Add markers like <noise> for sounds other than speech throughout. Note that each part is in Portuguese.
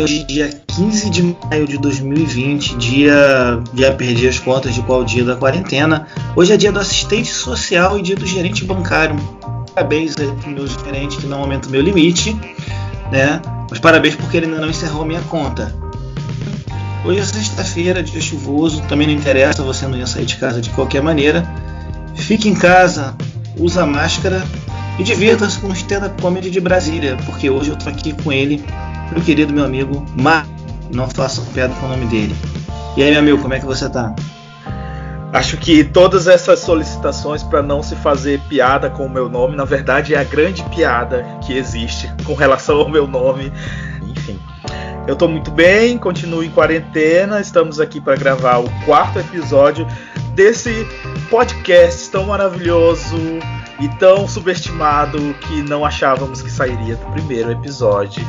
hoje, dia 15 de maio de 2020, dia. Já perdi as contas de qual dia da quarentena. Hoje é dia do assistente social e dia do gerente bancário. Parabéns aí pro meu gerente que não aumenta o meu limite, né? Mas parabéns porque ele ainda não encerrou a minha conta. Hoje é sexta-feira, dia chuvoso, também não interessa, você não ia sair de casa de qualquer maneira. Fique em casa, usa máscara e divirta-se com o stand-up comedy de Brasília, porque hoje eu tô aqui com ele, meu querido meu amigo Mar. Não faça piada com o nome dele. E aí, meu amigo, como é que você tá? Acho que todas essas solicitações para não se fazer piada com o meu nome, na verdade, é a grande piada que existe com relação ao meu nome. Enfim, eu tô muito bem, continuo em quarentena, estamos aqui para gravar o quarto episódio desse podcast tão maravilhoso e tão subestimado que não achávamos que sairia do primeiro episódio,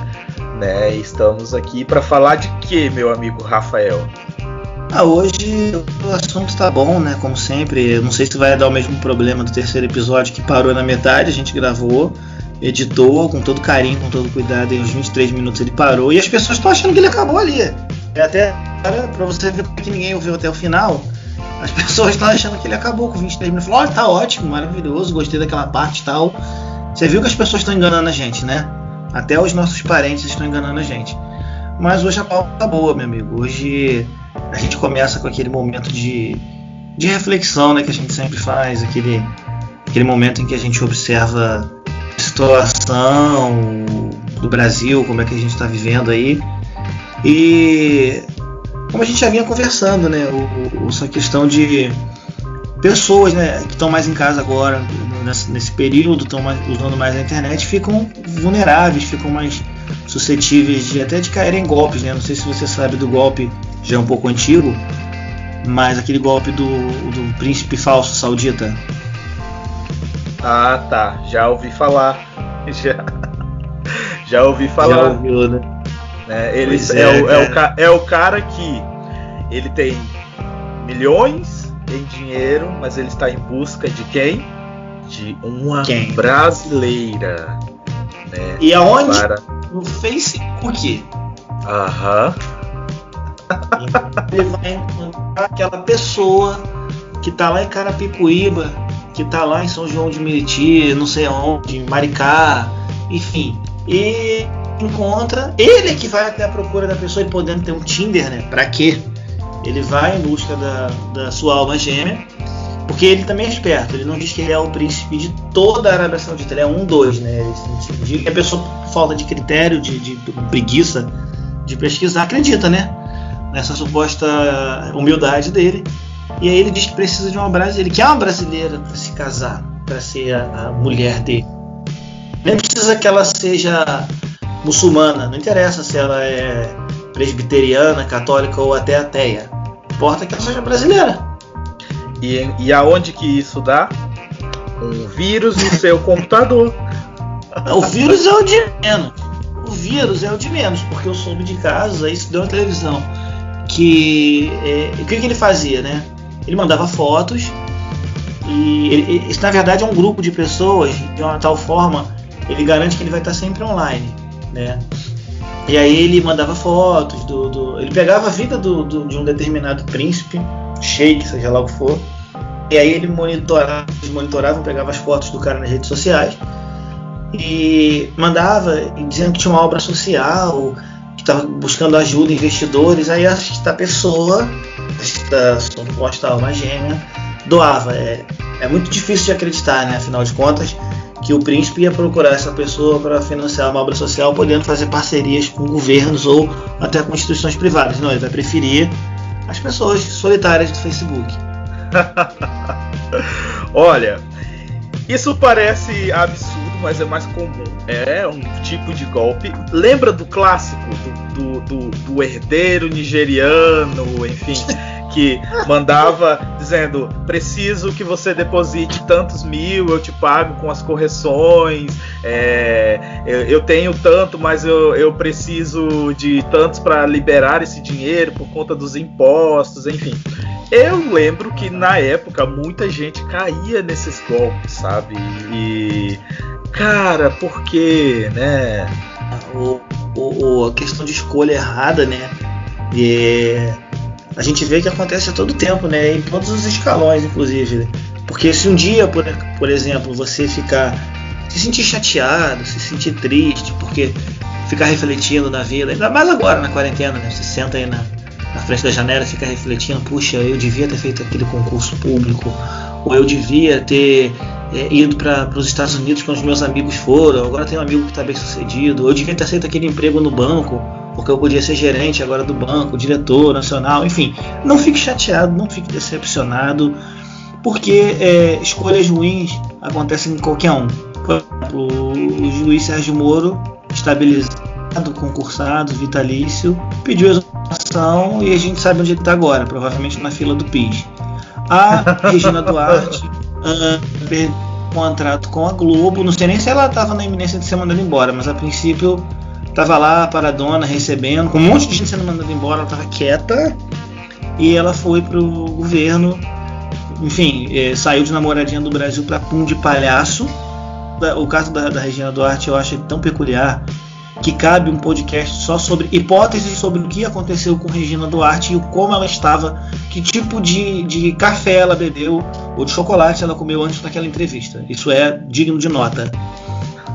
né? Estamos aqui para falar de que, meu amigo Rafael? Ah, hoje o assunto está bom, né? Como sempre. Eu não sei se vai dar o mesmo problema do terceiro episódio que parou na metade, a gente gravou, editou com todo carinho, com todo cuidado, e uns 23 minutos ele parou, e as pessoas estão achando que ele acabou ali. É até para você ver que ninguém ouviu até o final, as pessoas estão achando que ele acabou com 23 minutos. Olha, tá ótimo, maravilhoso, gostei daquela parte e tal. Você viu que as pessoas estão enganando a gente, né? Até os nossos parentes estão enganando a gente. Mas hoje a pauta tá boa, meu amigo. Hoje a gente começa com aquele momento de, de reflexão né, que a gente sempre faz, aquele, aquele momento em que a gente observa a situação do Brasil, como é que a gente está vivendo aí. E como a gente já vinha conversando, né? O, o, essa questão de pessoas né, que estão mais em casa agora, nesse, nesse período, estão usando mais a internet, ficam vulneráveis, ficam mais suscetíveis de até de cair em golpes, né? Não sei se você sabe do golpe, já é um pouco antigo, mas aquele golpe do, do príncipe falso saudita. Ah, tá. Já ouvi falar. <laughs> Já, já ouvi falar. Já ouviu, né? Né? Ele é, é, o, é, o, é o cara que ele tem milhões em dinheiro, mas ele está em busca de quem? De uma quem? brasileira. Né? E aonde? Para... No Facebook. Aham. <laughs> Ele vai encontrar aquela pessoa que tá lá em Carapicuíba, que tá lá em São João de Meriti, não sei onde, em Maricá, enfim. E encontra, ele é que vai até a procura da pessoa e podendo ter um Tinder, né? Pra quê? Ele vai em busca da, da sua alma gêmea, porque ele também é esperto. Ele não diz que ele é o príncipe de toda a Arábia Saudita, ele é um dois, né? Ele, de, a pessoa, por falta de critério, de, de preguiça de pesquisar, acredita, né? Nessa suposta humildade dele. E aí ele diz que precisa de uma brasileira, ele quer uma brasileira para se casar, para ser a, a mulher dele. Nem precisa que ela seja muçulmana, não interessa se ela é presbiteriana, católica ou até ateia. Importa que ela seja brasileira. E, e aonde que isso dá? Um vírus no seu <laughs> computador. O vírus é o de menos. O vírus é o de menos, porque eu soube de casos, isso deu na televisão, que é, o que, que ele fazia, né? Ele mandava fotos e ele, isso na verdade é um grupo de pessoas de uma tal forma ele garante que ele vai estar sempre online né? E aí ele mandava fotos do, do ele pegava a vida do, do, de um determinado príncipe, sheik, seja lá o que for, e aí ele monitorava, monitorava, pegava as fotos do cara nas redes sociais e mandava dizendo que tinha uma obra social, que estava buscando ajuda, investidores, aí esta pessoa, esta suposta alma gêmea, doava. É, é muito difícil de acreditar, né? Afinal de contas, que o príncipe ia procurar essa pessoa para financiar uma obra social, podendo fazer parcerias com governos ou até com instituições privadas. Não, ele vai preferir as pessoas solitárias do Facebook. <laughs> Olha, isso parece absurdo, mas é mais comum. É um tipo de golpe. Lembra do clássico do, do, do, do herdeiro nigeriano, enfim, <laughs> que mandava dizendo: preciso que você deposite tantos mil, eu te pago com as correções, é, eu, eu, tenho tanto, mas eu, eu preciso de tantos para liberar esse dinheiro por conta dos impostos, enfim. Eu lembro que na época muita gente caía nesses golpes, sabe? E cara, por quê, né? O, o, a questão de escolha errada, né? E, a gente vê que acontece a todo tempo, né? Em todos os escalões, inclusive. Né? Porque se um dia, por, por exemplo, você ficar se sentir chateado, se sentir triste, porque ficar refletindo na vida, ainda mais agora na quarentena, né? Você senta aí na, na frente da janela e fica refletindo, puxa, eu devia ter feito aquele concurso público, ou eu devia ter é, ido para os Estados Unidos quando os meus amigos foram, agora tenho um amigo que está bem sucedido, ou eu devia ter aceito aquele emprego no banco, porque eu podia ser gerente agora do banco, diretor nacional, enfim. Não fique chateado, não fique decepcionado, porque é, escolhas ruins acontecem em qualquer um. Por exemplo, o juiz Sérgio Moro, estabilizado, concursado, vitalício, pediu exoneração e a gente sabe onde ele está agora, provavelmente na fila do PIS. A <laughs> Regina Duarte uh, perdeu o contrato com a Globo, não sei nem se ela estava na iminência de ser mandada embora, mas a princípio estava lá paradona, recebendo, com um monte de gente sendo mandada embora, ela estava quieta e ela foi pro governo, enfim, eh, saiu de namoradinha do Brasil para pum de palhaço o caso da, da Regina Duarte eu acho tão peculiar que cabe um podcast só sobre hipóteses sobre o que aconteceu com Regina Duarte e como ela estava, que tipo de, de café ela bebeu ou de chocolate ela comeu antes daquela entrevista. Isso é digno de nota.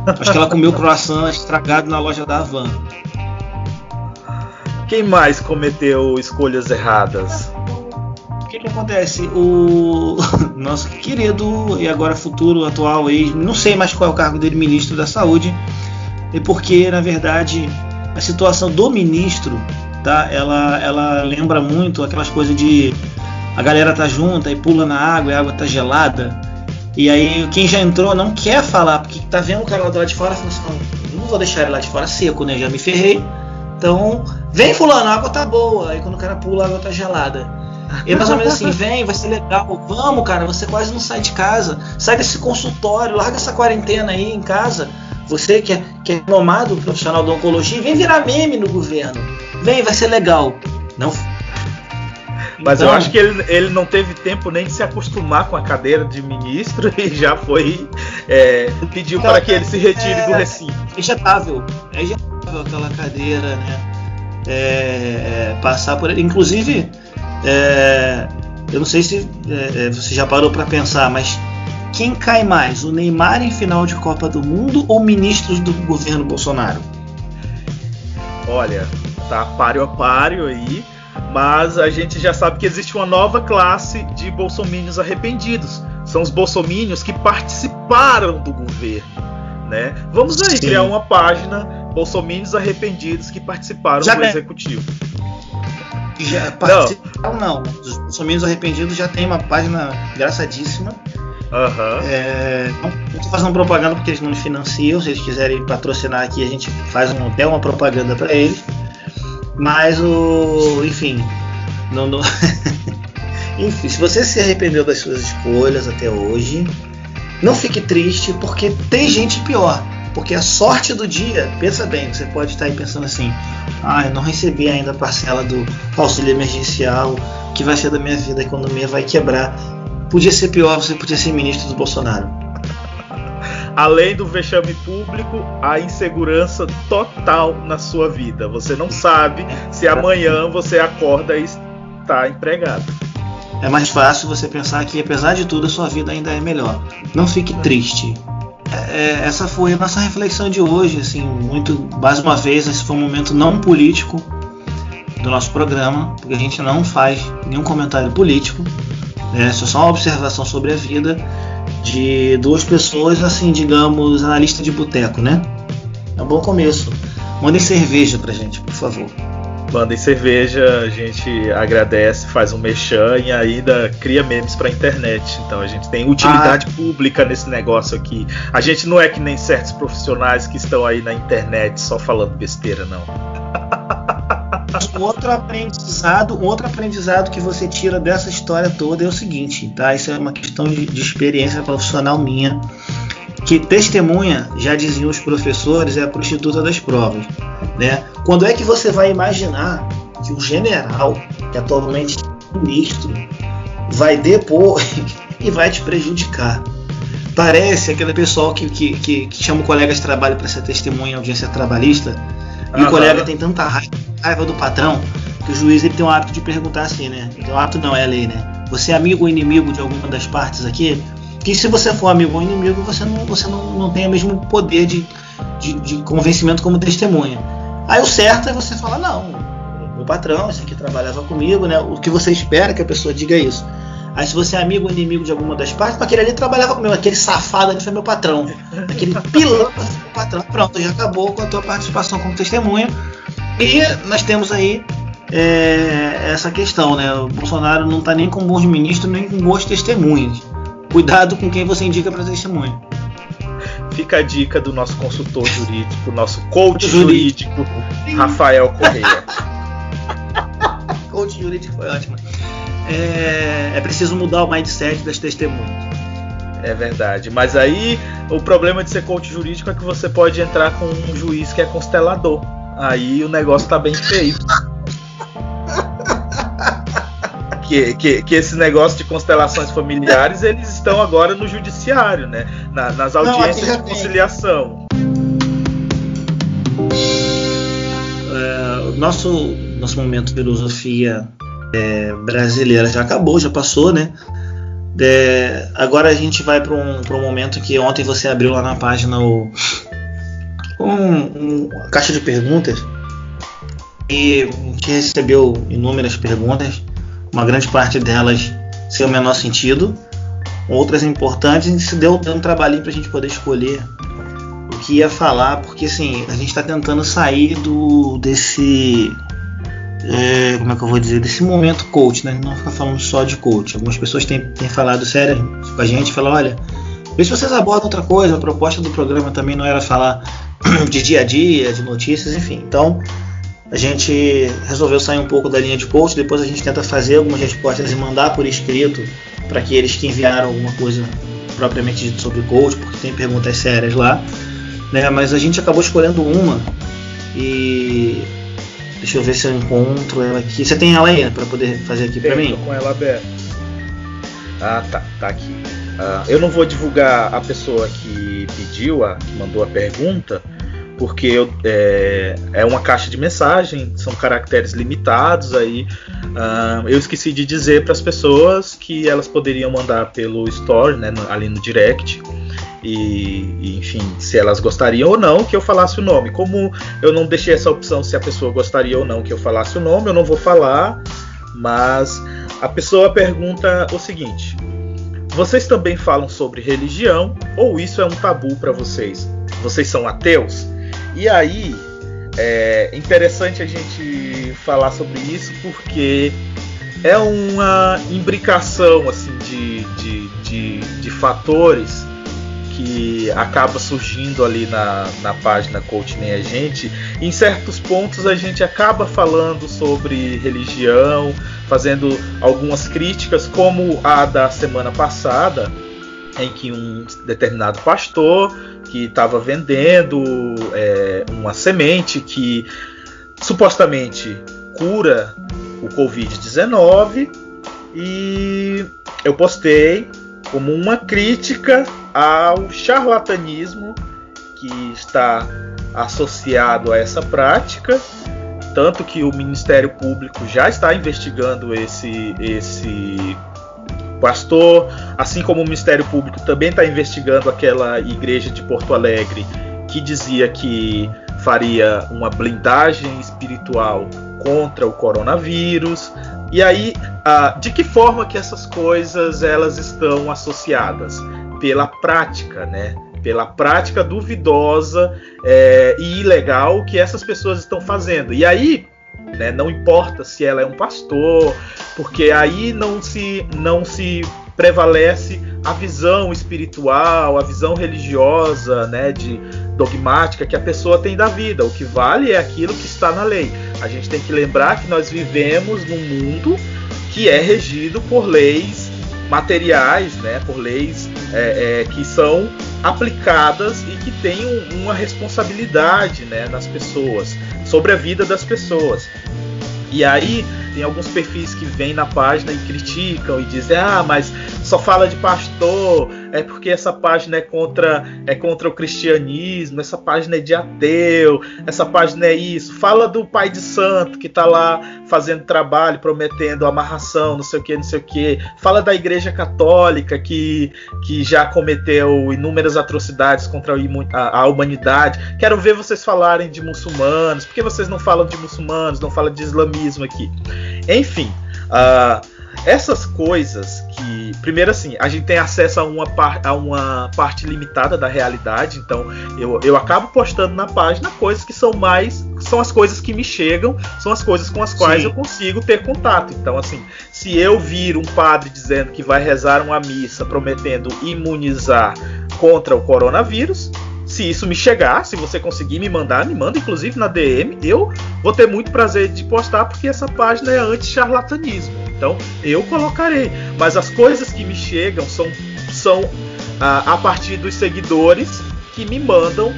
Acho que ela comeu croissant estragado na loja da Havan. Quem mais cometeu escolhas erradas? O que, que acontece? O <laughs> nosso querido e agora futuro atual ex, não sei mais qual é o cargo dele, ministro da Saúde, e porque na verdade a situação do ministro, tá? Ela, ela lembra muito aquelas coisas de a galera tá junta e pula na água e a água tá gelada. E aí quem já entrou não quer falar, porque tá vendo o cara lá do lado de fora falando assim, não vou deixar ele lá de fora seco, né? Já me ferrei. Então, vem fulano, a água tá boa. Aí quando o cara pula, a água tá gelada. E é mais ou menos assim, <laughs> vem, vai ser legal. Vamos, cara, você quase não sai de casa. Sai desse consultório, larga essa quarentena aí em casa. Você que é, que é nomado profissional da oncologia, vem virar meme no governo. Vem, vai ser legal. Não. Mas então, eu acho que ele, ele não teve tempo nem de se acostumar com a cadeira de ministro <laughs> e já foi. É, pediu então, para que ele se retire é, do recinto. É injetável. É injetável aquela cadeira, né? É, é passar por ele. Inclusive, é, eu não sei se é, é você já parou para pensar, mas quem cai mais, o Neymar em final de Copa do Mundo ou ministros do governo Bolsonaro? Olha, tá páreo a páreo aí, mas a gente já sabe que existe uma nova classe de bolsomínios arrependidos. São os bolsomínios que participaram do governo, né? Vamos aí Sim. criar uma página bolsomínios arrependidos que participaram já do é. executivo já participaram, não. não. Os Bolsominions Arrependidos já tem uma página engraçadíssima. Uhum. É, não estou fazendo propaganda porque eles não me financiam. Se eles quiserem patrocinar aqui, a gente faz um, até uma propaganda para eles. Mas o. Enfim. Não, não <laughs> enfim, se você se arrependeu das suas escolhas até hoje, não fique triste, porque tem gente pior. Porque a sorte do dia, pensa bem, você pode estar aí pensando assim: ah, eu não recebi ainda a parcela do auxílio emergencial, que vai ser da minha vida, a economia vai quebrar. Podia ser pior, você podia ser ministro do Bolsonaro. Além do vexame público, a insegurança total na sua vida. Você não sabe se amanhã você acorda e está empregado. É mais fácil você pensar que, apesar de tudo, a sua vida ainda é melhor. Não fique triste é, essa foi a nossa reflexão de hoje, assim, muito, mais uma vez, esse foi um momento não político do nosso programa, porque a gente não faz nenhum comentário político, é só uma observação sobre a vida de duas pessoas, assim, digamos, analista de boteco, né? É um bom começo. Mandem cerveja pra gente, por favor mandem cerveja, a gente agradece, faz um mechan e ainda cria memes pra internet. Então a gente tem utilidade ah. pública nesse negócio aqui. A gente não é que nem certos profissionais que estão aí na internet só falando besteira, não. <laughs> Um outro aprendizado, um outro aprendizado que você tira dessa história toda é o seguinte, tá? Isso é uma questão de, de experiência profissional minha que testemunha, já diziam os professores, é a prostituta das provas. Né? Quando é que você vai imaginar que o general, que atualmente é ministro, vai depor <laughs> e vai te prejudicar? Parece aquele pessoal que, que, que, que chama o colega de trabalho para ser testemunha em audiência trabalhista. E o colega tem tanta raiva do patrão que o juiz ele tem o hábito de perguntar assim, né? Tem o hábito não, é a lei, né? Você é amigo ou inimigo de alguma das partes aqui? Que se você for amigo ou inimigo, você não, você não, não tem o mesmo poder de, de, de convencimento como testemunha. Aí o certo é você falar, não, meu patrão, esse aqui trabalhava comigo, né? O que você espera que a pessoa diga isso. Aí se você é amigo ou inimigo de alguma das partes, aquele ali trabalhava comigo, aquele safado ali foi meu patrão. Aquele pilantra foi meu patrão. Pronto, já acabou com a tua participação como testemunha. E nós temos aí é, essa questão, né? O Bolsonaro não está nem com bons ministros, nem com boas testemunhas. Cuidado com quem você indica para testemunha. Fica a dica do nosso consultor jurídico, nosso coach jurídico, jurídico Rafael Correia. <laughs> coach jurídico foi ótimo. É, é preciso mudar o mindset das testemunhas. É verdade. Mas aí o problema de ser coach jurídico é que você pode entrar com um juiz que é constelador. Aí o negócio tá bem feio <laughs> que, que, que, esse negócio de constelações familiares eles estão agora no judiciário, né? Na, nas audiências Não, de conciliação. É, nosso nosso momento de filosofia é, brasileira já acabou, já passou, né? É, agora a gente vai para um, um momento que ontem você abriu lá na página o, um, um, a caixa de perguntas e gente recebeu inúmeras perguntas uma grande parte delas sem o menor sentido, outras importantes, e se deu, deu um trabalhinho para a gente poder escolher o que ia falar, porque assim, a gente está tentando sair do desse. É, como é que eu vou dizer? Desse momento coach, né? Não ficar falando só de coach. Algumas pessoas têm, têm falado sério com a gente, falam, olha, vê se vocês abordam outra coisa, a proposta do programa também não era falar <clears throat> de dia a dia, de notícias, enfim. Então, a gente resolveu sair um pouco da linha de coach, depois a gente tenta fazer algumas respostas e mandar por escrito para aqueles que enviaram alguma coisa propriamente dito sobre coach, porque tem perguntas sérias lá, né? Mas a gente acabou escolhendo uma e deixa eu ver se eu encontro ela aqui. Você tem ela aí para poder fazer aqui para mim? com ela aberta. Ah, tá, tá aqui. Uh, eu não vou divulgar a pessoa que pediu, a, que mandou a pergunta, porque eu, é, é, uma caixa de mensagem, são caracteres limitados aí. Uh, eu esqueci de dizer para as pessoas que elas poderiam mandar pelo store, né, no, ali no direct. E, e, enfim, se elas gostariam ou não que eu falasse o nome. Como eu não deixei essa opção se a pessoa gostaria ou não que eu falasse o nome, eu não vou falar. Mas a pessoa pergunta o seguinte: Vocês também falam sobre religião ou isso é um tabu para vocês? Vocês são ateus? E aí é interessante a gente falar sobre isso porque é uma imbricação assim de, de, de, de fatores que acaba surgindo ali na, na página Coach Nem a Gente. Em certos pontos a gente acaba falando sobre religião, fazendo algumas críticas, como a da semana passada, em que um determinado pastor que estava vendendo é, uma semente que supostamente cura o Covid-19 e eu postei como uma crítica ao charlatanismo que está associado a essa prática, tanto que o Ministério Público já está investigando esse esse pastor, assim como o Ministério Público também está investigando aquela igreja de Porto Alegre que dizia que faria uma blindagem espiritual contra o coronavírus. E aí, de que forma que essas coisas elas estão associadas? Pela prática, né? Pela prática duvidosa é, e ilegal que essas pessoas estão fazendo. E aí, né? Não importa se ela é um pastor, porque aí não se não se prevalece a visão espiritual, a visão religiosa, né, de dogmática que a pessoa tem da vida. O que vale é aquilo que está na lei. A gente tem que lembrar que nós vivemos num mundo que é regido por leis materiais, né, por leis é, é, que são aplicadas e que têm um, uma responsabilidade né, nas pessoas, sobre a vida das pessoas. E aí tem alguns perfis que vêm na página e criticam e dizem: ah, mas só fala de pastor, é porque essa página é contra é contra o cristianismo, essa página é de ateu, essa página é isso. Fala do pai de santo que está lá fazendo trabalho, prometendo amarração, não sei o que, não sei o que. Fala da igreja católica que, que já cometeu inúmeras atrocidades contra a, a humanidade. Quero ver vocês falarem de muçulmanos. Por que vocês não falam de muçulmanos, não falam de islamismo aqui? Enfim, uh, essas coisas que, primeiro assim, a gente tem acesso a uma, par, a uma parte limitada da realidade, então eu, eu acabo postando na página coisas que são mais, são as coisas que me chegam, são as coisas com as quais Sim. eu consigo ter contato. Então, assim, se eu vir um padre dizendo que vai rezar uma missa prometendo imunizar contra o coronavírus, se isso me chegar, se você conseguir me mandar, me manda, inclusive na DM, eu vou ter muito prazer de postar, porque essa página é anti-charlatanismo. Então eu colocarei. Mas as coisas que me chegam são, são ah, a partir dos seguidores que me mandam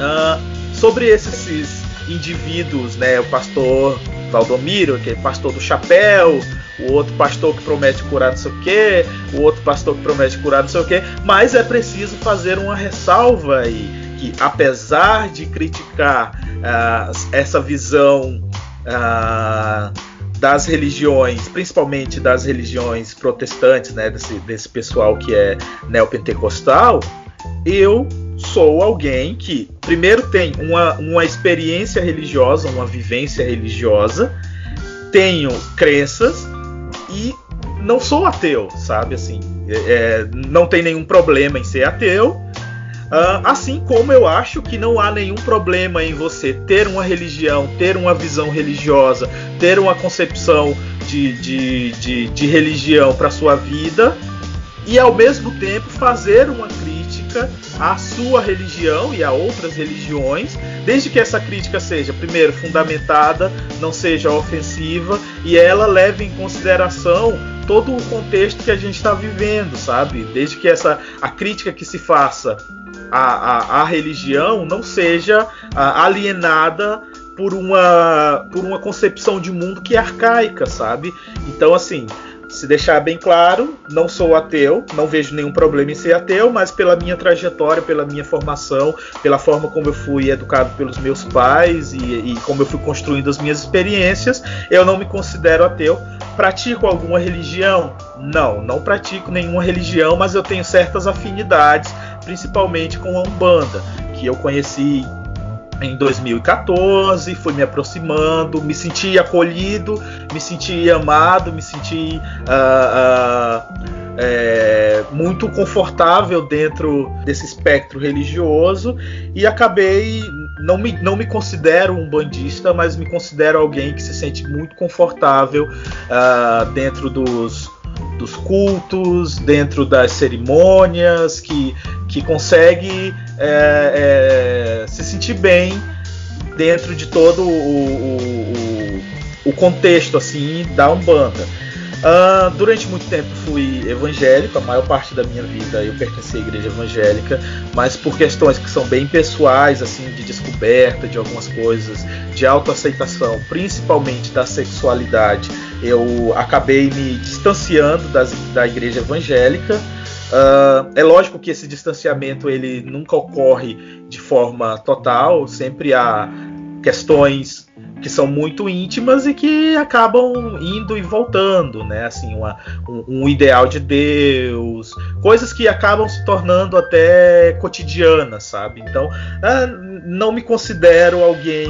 ah, sobre esses indivíduos, né? O pastor Valdomiro, que é pastor do chapéu, o outro pastor que promete curar não sei o quê, o outro pastor que promete curar não sei o quê, mas é preciso fazer uma ressalva aí, que apesar de criticar uh, essa visão uh, das religiões, principalmente das religiões protestantes, né, desse, desse pessoal que é neopentecostal, eu sou alguém que, primeiro, tem uma, uma experiência religiosa, uma vivência religiosa, tenho crenças e não sou ateu, sabe? Assim, é, é, não tem nenhum problema em ser ateu. Uh, assim como eu acho que não há nenhum problema em você ter uma religião, ter uma visão religiosa, ter uma concepção de, de, de, de religião para sua vida e ao mesmo tempo fazer uma crítica à sua religião e a outras religiões, desde que essa crítica seja, primeiro, fundamentada, não seja ofensiva e ela leve em consideração todo o contexto que a gente está vivendo, sabe? Desde que essa a crítica que se faça à, à, à religião não seja a, alienada por uma, por uma concepção de mundo que é arcaica, sabe? Então, assim, se deixar bem claro, não sou ateu, não vejo nenhum problema em ser ateu, mas pela minha trajetória, pela minha formação, pela forma como eu fui educado pelos meus pais e, e como eu fui construindo as minhas experiências, eu não me considero ateu. Pratico alguma religião? Não, não pratico nenhuma religião, mas eu tenho certas afinidades, principalmente com a Umbanda, que eu conheci em 2014, fui me aproximando, me senti acolhido, me senti amado, me senti uh, uh, é, muito confortável dentro desse espectro religioso e acabei não me, não me considero um bandista, mas me considero alguém que se sente muito confortável uh, dentro dos, dos cultos, dentro das cerimônias, que, que consegue é, é, se sentir bem dentro de todo o, o, o, contexto assim da Umbanda. Uh, durante muito tempo fui evangélico, a maior parte da minha vida eu pertenci à igreja evangélica, mas por questões que são bem pessoais, assim, de descoberta de algumas coisas, de autoaceitação, principalmente da sexualidade, eu acabei me distanciando das, da igreja evangélica. Uh, é lógico que esse distanciamento ele nunca ocorre de forma total, sempre há questões que são muito íntimas e que acabam indo e voltando, né? Assim, uma, um, um, ideal de Deus, coisas que acabam se tornando até cotidianas, sabe? Então, ah, não me considero alguém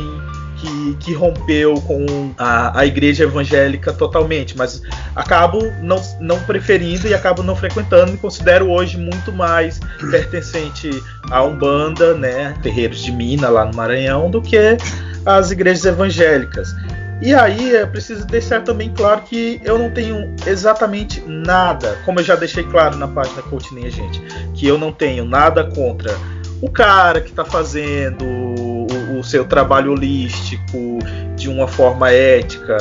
que, que, rompeu com a, a, igreja evangélica totalmente, mas acabo não, não preferindo e acabo não frequentando. Me considero hoje muito mais pertencente a Umbanda, né, terreiros de Mina lá no Maranhão, do que as igrejas evangélicas. E aí é preciso deixar também claro que eu não tenho exatamente nada, como eu já deixei claro na página Coutinho, gente, que eu não tenho nada contra o cara que está fazendo o, o, seu trabalho holístico de uma forma ética,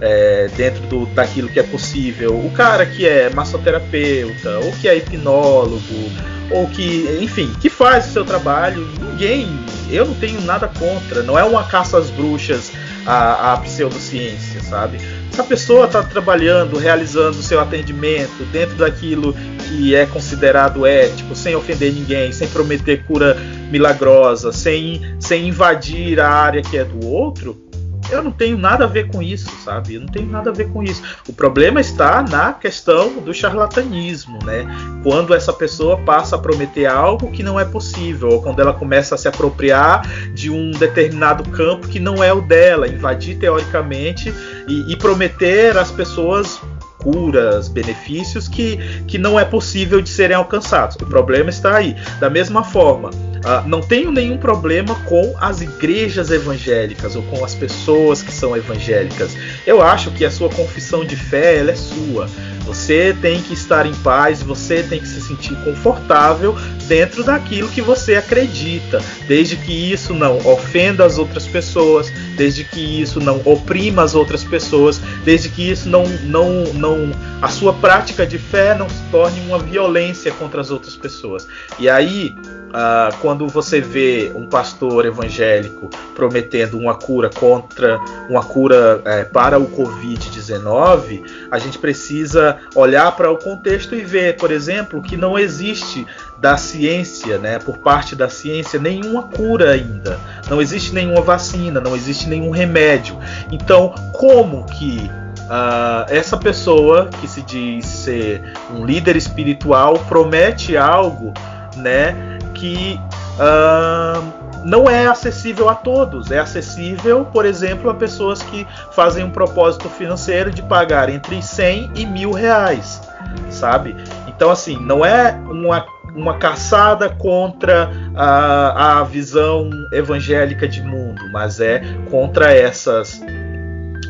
é, dentro do, daquilo que é possível, o cara que é massoterapeuta, ou que é hipnólogo, ou que, enfim, que faz o seu trabalho, ninguém eu não tenho nada contra. Não é uma caça às bruxas a, a pseudociência, sabe? se a pessoa está trabalhando, realizando o seu atendimento dentro daquilo que é considerado ético, sem ofender ninguém, sem prometer cura milagrosa, sem, sem invadir a área que é do outro, eu não tenho nada a ver com isso, sabe? Eu não tenho nada a ver com isso. O problema está na questão do charlatanismo, né? Quando essa pessoa passa a prometer algo que não é possível, ou quando ela começa a se apropriar de um determinado campo que não é o dela, invadir teoricamente e, e prometer às pessoas curas, benefícios que, que não é possível de serem alcançados. O problema está aí. Da mesma forma, Uh, não tenho nenhum problema com as igrejas evangélicas ou com as pessoas que são evangélicas. Eu acho que a sua confissão de fé ela é sua. Você tem que estar em paz, você tem que se sentir confortável dentro daquilo que você acredita, desde que isso não ofenda as outras pessoas, desde que isso não oprima as outras pessoas, desde que isso não não não a sua prática de fé não se torne uma violência contra as outras pessoas. E aí Uh, quando você vê um pastor evangélico prometendo uma cura contra uma cura é, para o Covid-19, a gente precisa olhar para o contexto e ver, por exemplo, que não existe da ciência, né, por parte da ciência, nenhuma cura ainda. Não existe nenhuma vacina, não existe nenhum remédio. Então, como que Uh, essa pessoa que se diz ser um líder espiritual promete algo, né, que uh, não é acessível a todos. É acessível, por exemplo, a pessoas que fazem um propósito financeiro de pagar entre 100 e mil reais, sabe? Então, assim, não é uma, uma caçada contra a, a visão evangélica de mundo, mas é contra essas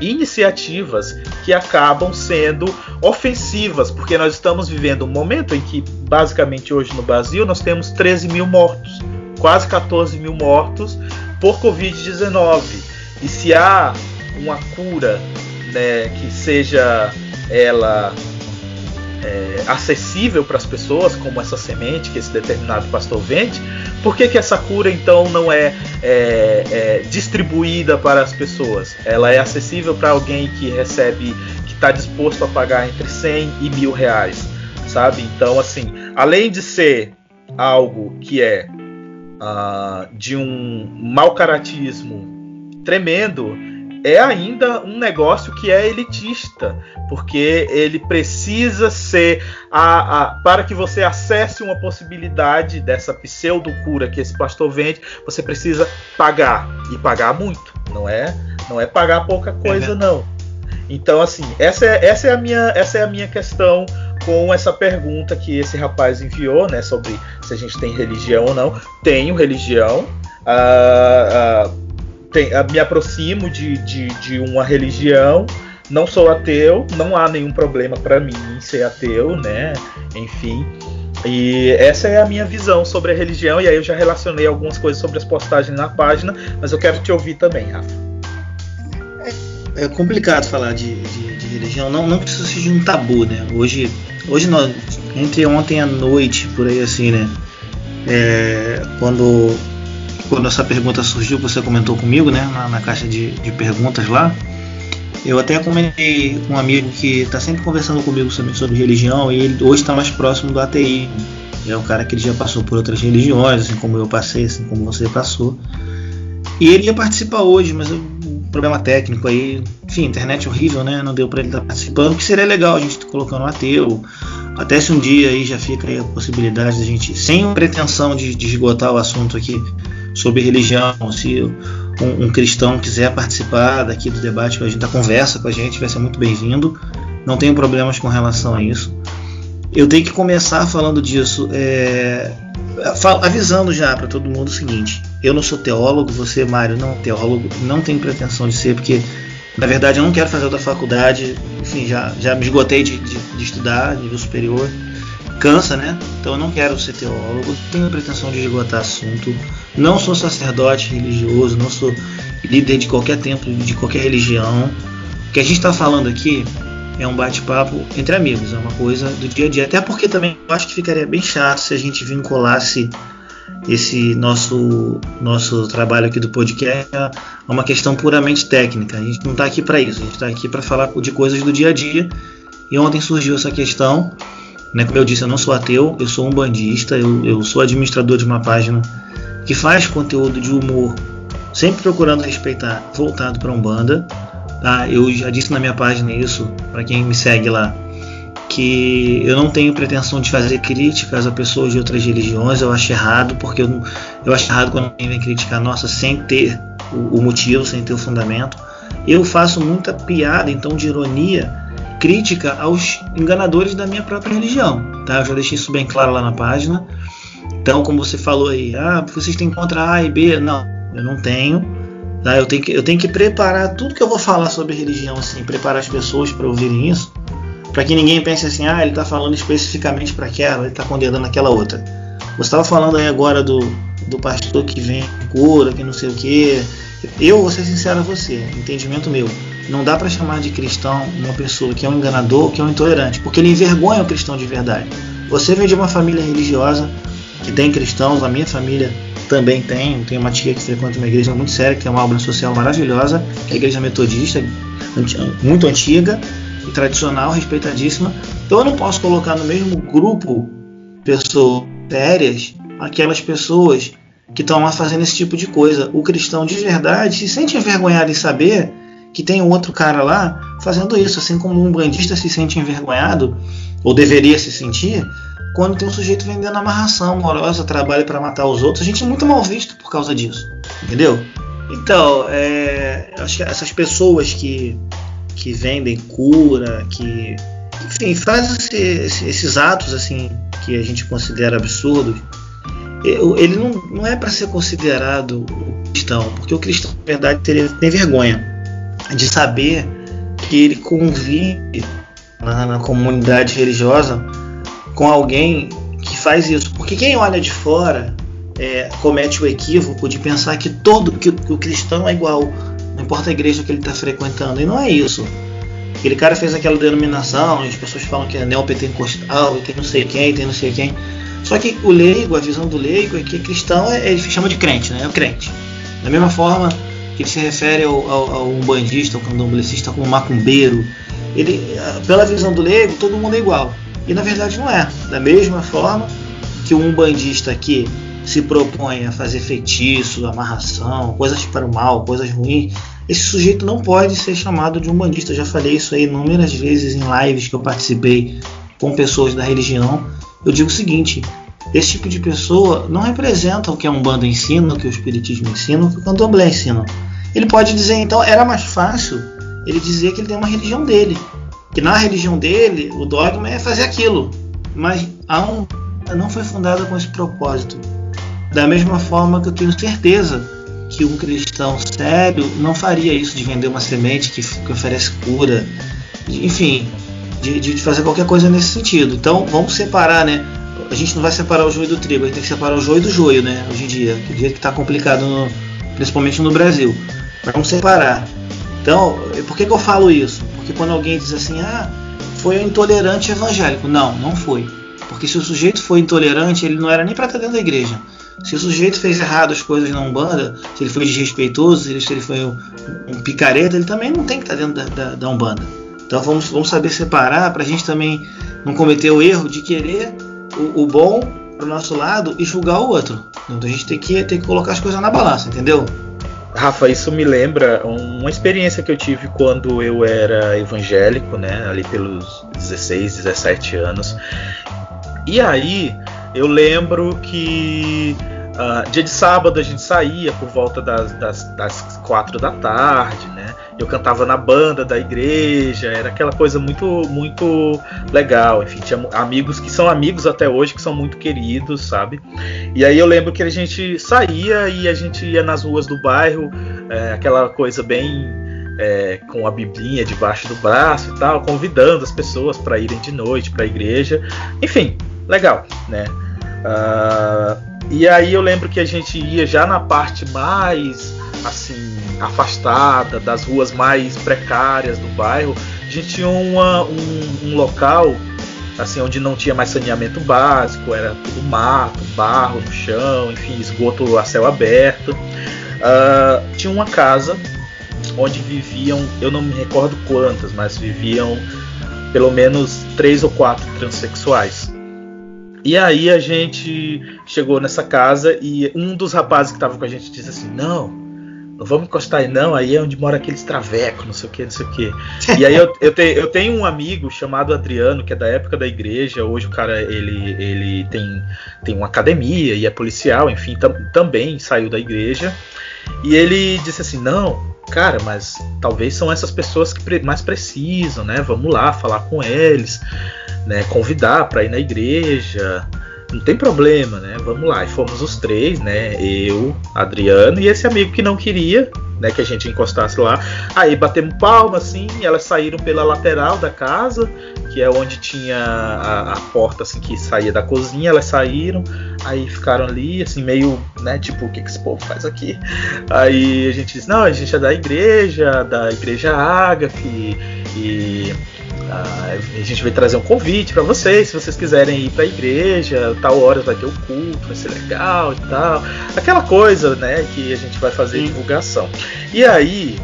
iniciativas que acabam sendo ofensivas, porque nós estamos vivendo um momento em que, basicamente, hoje no Brasil, nós temos 13 mil mortos, quase 14 mil mortos por Covid-19. E se há uma cura né, que seja ela é, acessível para as pessoas, como essa semente que esse determinado pastor vende, por que, que essa cura então não é, é, é distribuída para as pessoas? Ela é acessível para alguém que recebe, que está disposto a pagar entre 100 e mil reais, sabe? Então, assim, além de ser algo que é uh, de um mau caratismo tremendo, é ainda um negócio que é elitista, porque ele precisa ser a, a, para que você acesse uma possibilidade dessa pseudo cura que esse pastor vende, você precisa pagar e pagar muito, não é? Não é pagar pouca coisa é não. Então assim, essa é, essa é a minha essa é a minha questão com essa pergunta que esse rapaz enviou, né, sobre se a gente tem religião ou não. Tenho religião. Uh, uh, tem, me aproximo de, de, de uma religião, não sou ateu, não há nenhum problema para mim ser ateu, né? Enfim. E essa é a minha visão sobre a religião, e aí eu já relacionei algumas coisas sobre as postagens na página, mas eu quero te ouvir também, Rafa. É, é complicado falar de, de, de, religião, não, não que isso seja um tabu, né? Hoje, hoje nós, entre ontem à noite, por aí assim, né? É, quando quando essa pergunta surgiu, você comentou comigo, né, na, na caixa de, de, perguntas lá, eu até comentei com um amigo que está sempre conversando comigo sobre, sobre religião e ele hoje está mais próximo do ateísmo. É um cara que ele já passou por outras religiões, assim como eu passei, assim como você passou. E ele ia participar hoje, mas um problema técnico aí, enfim, internet horrível, né? Não deu para ele estar tá participando, que seria legal a gente colocando um ateu. Até se um dia aí já fica aí a possibilidade de a gente, sem pretensão de, de esgotar o assunto aqui, sobre religião. Se um, um, cristão quiser participar daqui do debate com a gente, da conversa com a gente, vai ser muito bem-vindo. Não tenho problemas com relação a isso. Eu tenho que começar falando disso, é, avisando já para todo mundo o seguinte: eu não sou teólogo, você, Mário, não é teólogo, não tenho pretensão de ser, porque na verdade eu não quero fazer outra faculdade, enfim, já, já me esgotei de, de, de estudar nível superior cansa, né? Então eu não quero ser teólogo, tenho pretensão de esgotar assunto, não sou sacerdote religioso, não sou líder de qualquer templo, de qualquer religião. O que a gente está falando aqui é um bate-papo entre amigos, é uma coisa do dia a dia. Até porque também eu acho que ficaria bem chato se a gente vinculasse esse nosso nosso trabalho aqui do podcast é uma questão puramente técnica. A gente não está aqui para isso. A gente está aqui para falar de coisas do dia a dia. E ontem surgiu essa questão. Né? Como eu disse, eu não sou ateu, eu sou um bandista, eu, eu sou administrador de uma página que faz conteúdo de humor, sempre procurando respeitar, voltado para Umbanda. Tá? Eu já disse na minha página isso, para quem me segue lá, que eu não tenho pretensão de fazer críticas a pessoas de outras religiões, eu acho errado, porque eu, eu acho errado quando alguém vem criticar nossa sem ter o, o motivo, sem ter o fundamento. Eu faço muita piada, então, de ironia, crítica aos enganadores da minha própria religião. Tá? Eu já deixei isso bem claro lá na página. Então, como você falou aí, ah, vocês têm contra A e B. Não, eu não tenho. Tá? Eu, tenho que, eu tenho que preparar tudo que eu vou falar sobre religião, assim, preparar as pessoas para ouvirem isso, para que ninguém pense assim, ah, ele está falando especificamente para aquela, ele está condenando aquela outra. Você estava falando aí agora do, do pastor que vem cura, que não sei o que. Eu vou ser sincero a você, entendimento meu. Não dá para chamar de cristão uma pessoa que é um enganador, que é um intolerante, porque ele envergonha o cristão de verdade. Você vem de uma família religiosa que tem cristãos, a minha família também tem. Tem uma tia que frequenta uma igreja muito séria, que tem uma obra social maravilhosa, que é a Igreja Metodista, muito antiga e tradicional, respeitadíssima. Então eu não posso colocar no mesmo grupo pessoas sérias aquelas pessoas que estão lá fazendo esse tipo de coisa. O cristão de verdade se sente envergonhado em saber que tem outro cara lá fazendo isso, assim como um bandista se sente envergonhado, ou deveria se sentir, quando tem um sujeito vendendo amarração amorosa, trabalho para matar os outros, a gente é muito mal visto por causa disso, entendeu? Então, é, acho que essas pessoas que, que vendem cura, que enfim, fazem esse, esses atos assim que a gente considera absurdos, ele não, não é para ser considerado cristão, porque o cristão, na verdade, teria, tem vergonha de saber que ele convive na, na comunidade religiosa com alguém que faz isso. Porque quem olha de fora é, comete o equívoco de pensar que todo que, que o cristão é igual, não importa a igreja que ele está frequentando. E não é isso. Aquele cara fez aquela denominação, as pessoas falam que é neopentecostal, e tem não sei quem, tem não sei quem. Só que o leigo, a visão do leigo é que cristão é, ele chama de crente, né? É o crente. Da mesma forma ele se refere ao, ao, ao umbandista, ao candomblessista como macumbeiro, ele, pela visão do leigo, todo mundo é igual. E na verdade não é. Da mesma forma que um bandista que se propõe a fazer feitiço, amarração, coisas para o mal, coisas ruins, esse sujeito não pode ser chamado de um bandista. Eu já falei isso aí inúmeras vezes em lives que eu participei com pessoas da religião. Eu digo o seguinte: esse tipo de pessoa não representa o que a Umbanda ensina, o que o Espiritismo ensina, o que o Candomblé ensina. Ele pode dizer, então, era mais fácil ele dizer que ele tem uma religião dele que na religião dele o dogma é fazer aquilo, mas um não foi fundada com esse propósito. Da mesma forma que eu tenho certeza que um cristão sério não faria isso de vender uma semente que, que oferece cura, enfim, de, de, fazer qualquer coisa nesse sentido. Então vamos separar, né? A gente não vai separar o joio do trigo, a gente tem que separar o joio do joio, né? Hoje em dia, do jeito que está complicado, no, principalmente no Brasil. Vamos separar. Então, por que, que eu falo isso? Porque quando alguém diz assim, ah, foi um intolerante evangélico. Não, não foi. Porque se o sujeito foi intolerante, ele não era nem para estar dentro da igreja. Se o sujeito fez errado as coisas na Umbanda, se ele foi desrespeitoso, se ele, se ele foi um, um, picareta, ele também não tem que estar dentro da, da, da Umbanda. Então vamos, vamos saber separar para a gente também não cometer o erro de querer o, o bom para o nosso lado e julgar o outro. Então a gente tem que, tem que colocar as coisas na balança, entendeu? Rafa, isso me lembra uma experiência que eu tive quando eu era evangélico, né? Ali pelos 16, 17 anos. E aí eu lembro que uh, dia de sábado a gente saía por volta das, das, das quatro da tarde, né? eu cantava na banda da igreja, era aquela coisa muito muito legal. Enfim, tinha amigos que são amigos até hoje, que são muito queridos, sabe? E aí eu lembro que a gente saía e a gente ia nas ruas do bairro, é, aquela coisa bem é, com a biblinha debaixo do braço e tal, convidando as pessoas para irem de noite para a igreja. Enfim, legal, né? Uh, e aí eu lembro que a gente ia já na parte mais assim afastada das ruas mais precárias do bairro, a gente tinha uma, um, um local assim, onde não tinha mais saneamento básico, era tudo mato, barro no chão, enfim, esgoto a céu aberto. Uh, tinha uma casa onde viviam, eu não me recordo quantas, mas viviam pelo menos três ou quatro transexuais. E aí a gente chegou nessa casa e um dos rapazes que estava com a gente disse assim: Não, não vamos encostar aí não, aí é onde mora aqueles travecos, não sei o que, não sei o que. E aí eu, eu, te, eu, tenho um amigo chamado Adriano, que é da época da igreja, hoje o cara ele, ele tem, tem uma academia e é policial, enfim, tam, também saiu da igreja. E ele disse assim: Não, cara, mas talvez são essas pessoas que mais precisam, né? Vamos lá falar com eles, né? Convidar para ir na igreja. Não tem problema, né? Vamos lá. E fomos os três, né? Eu, Adriano e esse amigo que não queria, né? Que a gente encostasse lá. Aí batemos palma, assim, elas saíram pela lateral da casa, que é onde tinha a, a porta assim que saía da cozinha. Elas saíram. Aí ficaram ali, assim, meio, né, tipo, o que, que esse povo faz aqui? Aí a gente disse, não, a gente é da igreja, da igreja Ágape, e a gente vai trazer um convite para vocês, se vocês quiserem ir para a igreja, tal hora vai ter o culto, vai ser legal e tal. Aquela coisa, né, que a gente vai fazer Sim. divulgação. E aí,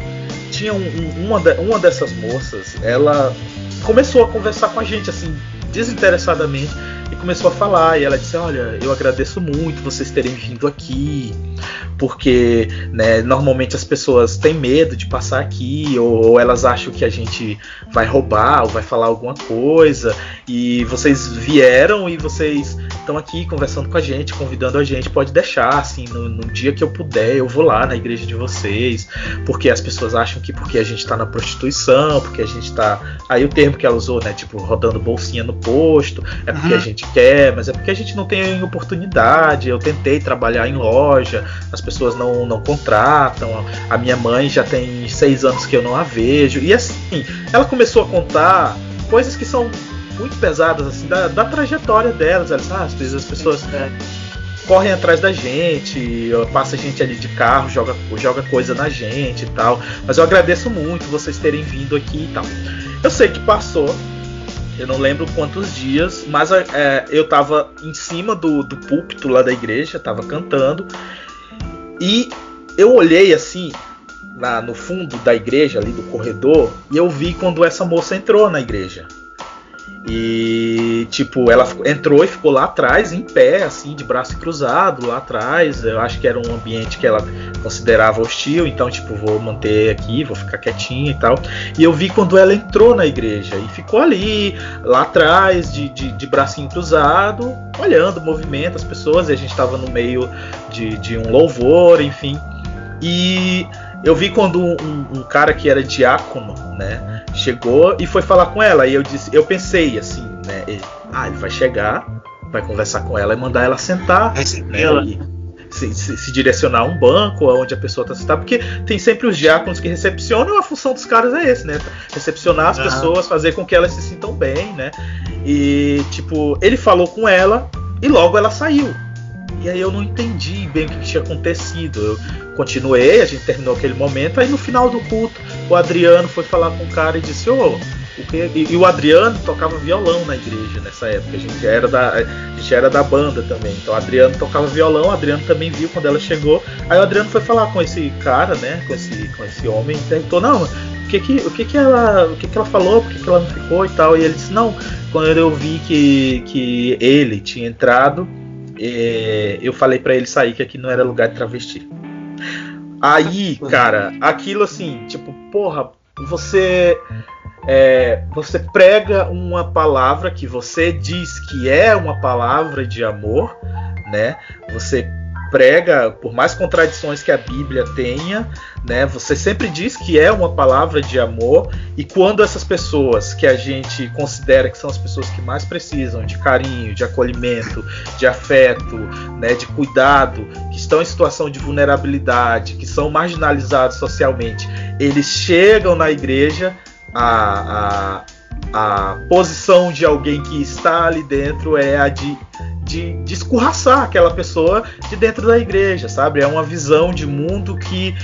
tinha um, um, uma, de, uma dessas moças, ela começou a conversar com a gente, assim, desinteressadamente e começou a falar. E ela disse: Olha, eu agradeço muito vocês terem vindo aqui, porque né, normalmente as pessoas têm medo de passar aqui, ou, ou, elas acham que a gente vai roubar ou vai falar alguma coisa. E vocês vieram e vocês estão aqui conversando com a gente, convidando a gente. Pode deixar, assim, no, no, dia que eu puder, eu vou lá na igreja de vocês, porque as pessoas acham que porque a gente está na prostituição, porque a gente está. Aí o termo que ela usou, né? Tipo, rodando bolsinha no posto, é porque uhum. a gente quer, mas é porque a gente não tem oportunidade. Eu tentei trabalhar em loja, as pessoas não, não contratam. A minha mãe já tem seis anos que eu não a vejo. E assim, ela começou a contar coisas que são muito pesadas, assim, da, da trajetória delas. Elas, ah, às vezes as pessoas. É correm atrás da gente, passa gente ali de carro, joga, joga coisa na gente e tal. Mas eu agradeço muito vocês terem vindo aqui e tal. Eu sei que passou, eu não lembro quantos dias, mas é, eu tava em cima do, do púlpito lá da igreja, tava cantando, e eu olhei assim, na, no fundo da igreja, ali do corredor, e eu vi quando essa moça entrou na igreja. E, tipo, ela entrou e ficou lá atrás, em pé, assim, de braço cruzado, lá atrás. Eu acho que era um ambiente que ela considerava hostil, então, tipo, vou manter aqui, vou ficar quietinha e tal. E eu vi quando ela entrou na igreja e ficou ali, lá atrás, de, de, de bracinho cruzado, olhando o movimento, as pessoas, e a gente estava no meio de, de um louvor, enfim. E eu vi quando um, um, cara que era diácono, né, chegou e foi falar com ela. E eu disse, eu pensei assim, né, ele, ah, ele vai chegar, vai conversar com ela e mandar ela sentar, né, e se, se, se, direcionar a um banco onde a pessoa está sentada, porque tem sempre os diáconos que recepcionam, a função dos caras é esse, né, recepcionar as uhum. pessoas, fazer com que elas se sintam bem, né. E tipo, ele falou com ela e logo ela saiu. E aí eu não entendi bem o que tinha acontecido. Eu continuei, a gente terminou aquele momento, aí no final do culto o Adriano foi falar com o cara e disse, ô, o que... e, e, o Adriano tocava violão na igreja nessa época, a gente era da, a gente era da banda também. Então o Adriano tocava violão, o Adriano também viu quando ela chegou. Aí o Adriano foi falar com esse cara, né, com esse, com esse homem, e perguntou, não, o que que, o que que ela, o que que ela falou, por que, que ela não ficou e tal. E ele disse, não, quando eu vi que, que ele tinha entrado, é, eu falei para ele sair que aqui não era lugar de travesti. Aí, cara, aquilo assim, tipo, porra, você é, você prega uma palavra que você diz que é uma palavra de amor, né? Você prega, por mais contradições que a Bíblia tenha, né? Você sempre diz que é uma palavra de amor e quando essas pessoas que a gente considera que são as pessoas que mais precisam de carinho, de acolhimento, de afeto, né, de cuidado, que estão em situação de vulnerabilidade, que são marginalizados socialmente, eles chegam na igreja a, a, a posição de alguém que está ali dentro é a de de, de escorraçar aquela pessoa de dentro da igreja, sabe? É uma visão de mundo que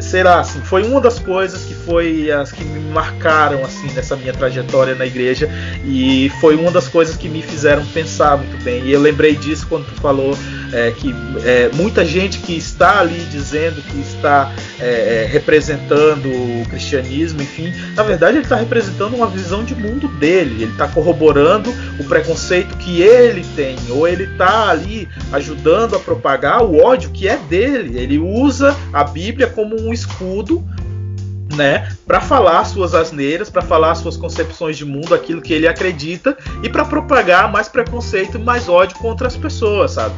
sei lá, assim, foi uma das coisas que foi as que me marcaram assim nessa minha trajetória na igreja e foi uma das coisas que me fizeram pensar muito bem. E eu lembrei disso quando tu falou é, que é, muita gente que está ali dizendo que está é, é representando o cristianismo, enfim, na verdade ele está representando uma visão de mundo dele, ele está corroborando o preconceito que ele tem, ou ele está ali ajudando a propagar o ódio que é dele. Ele usa a Bíblia como um escudo né, para falar suas asneiras, para falar suas concepções de mundo, aquilo que ele acredita e para propagar mais preconceito e mais ódio contra as pessoas, sabe?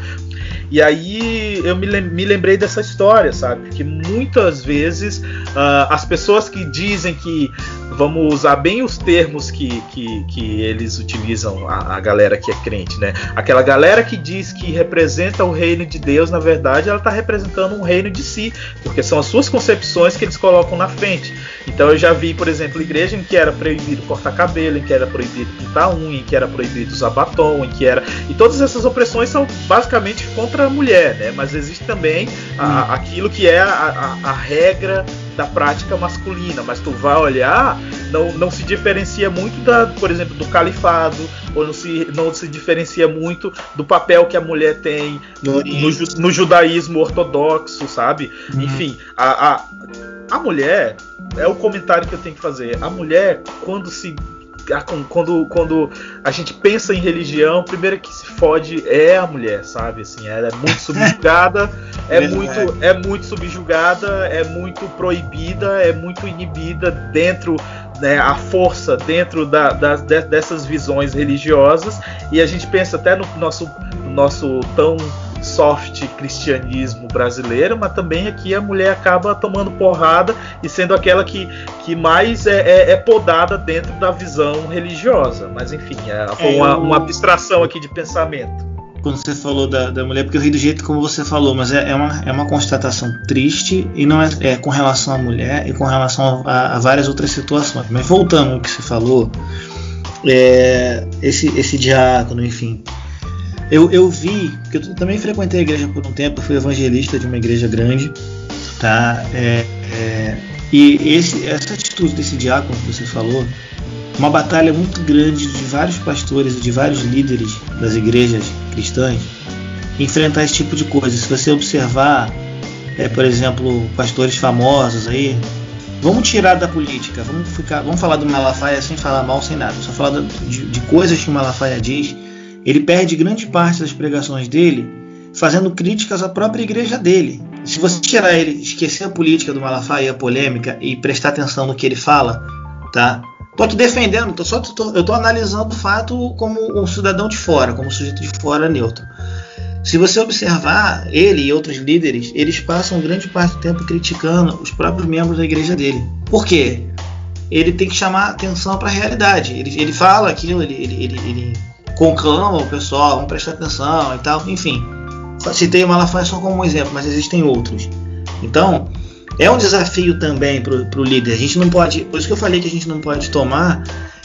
E aí eu me, lembrei dessa história, sabe? Que muitas vezes uh, as pessoas que dizem que vamos usar bem os termos que, que, que eles utilizam, a, a, galera que é crente, né? Aquela galera que diz que representa o reino de Deus, na verdade, ela está representando um reino de si, porque são as suas concepções que eles colocam na frente. Então eu já vi, por exemplo, igreja em que era proibido cortar cabelo, em que era proibido pintar unha, em que era proibido usar batom, em que era. E todas essas opressões são basicamente contra a mulher, né? Mas existe também a, aquilo que é a, a, regra da prática masculina. Mas tu vai olhar, não, não se diferencia muito da, por exemplo, do califado, ou não se, não se diferencia muito do papel que a mulher tem no, no, no judaísmo ortodoxo, sabe? Uhum. Enfim, a, a, a mulher é o comentário que eu tenho que fazer. A mulher, quando se quando, quando a gente pensa em religião, a primeira que se fode é a mulher, sabe? Assim, ela é muito subjugada, <laughs> é, muito, é muito subjugada, é muito proibida, é muito inibida dentro né, a força dentro da, da, dessas visões religiosas e a gente pensa até no nosso, nosso tão soft cristianismo brasileiro, mas também aqui a mulher acaba tomando porrada e sendo aquela que, que mais é, é, é podada dentro da visão religiosa. Mas enfim, é, foi uma, uma abstração aqui de pensamento quando você falou da, da mulher, porque eu ri do jeito como você falou, mas é, é, uma, é uma constatação triste e não é, é com relação à mulher e com relação a, a, várias outras situações. Mas voltando ao que você falou, é, esse, esse diácono, enfim, eu, eu vi, porque eu também frequentei a igreja por um tempo, fui evangelista de uma igreja grande, tá? É, é, e esse, essa atitude desse diácono que você falou, uma batalha muito grande de vários pastores e de vários líderes das igrejas cristãs enfrentar esse tipo de coisa. Se você observar, é, por exemplo, pastores famosos aí, vamos tirar da política, vamos ficar, vamos falar do Malafaia sem falar mal, sem nada, só falar de, de coisas que o Malafaia diz ele perde grande parte das pregações dele fazendo críticas à própria igreja dele. Se você tirar ele, esquecer a política do Malafaia e a polêmica e prestar atenção no que ele fala, tá? Tô te defendendo, tô só tô, eu tô analisando o fato como um cidadão de fora, como um sujeito de fora neutro. Se você observar ele e outros líderes, eles passam grande parte do tempo criticando os próprios membros da igreja dele. Por quê? Ele tem que chamar atenção para a realidade. Ele, ele fala aquilo, ele, ele, ele, ele conclama o pessoal, vamos prestar atenção e tal, enfim. Citei o Malafaia só como um exemplo, mas existem outros. Então, é um desafio também para o líder. A gente não pode, por isso que eu falei que a gente não pode tomar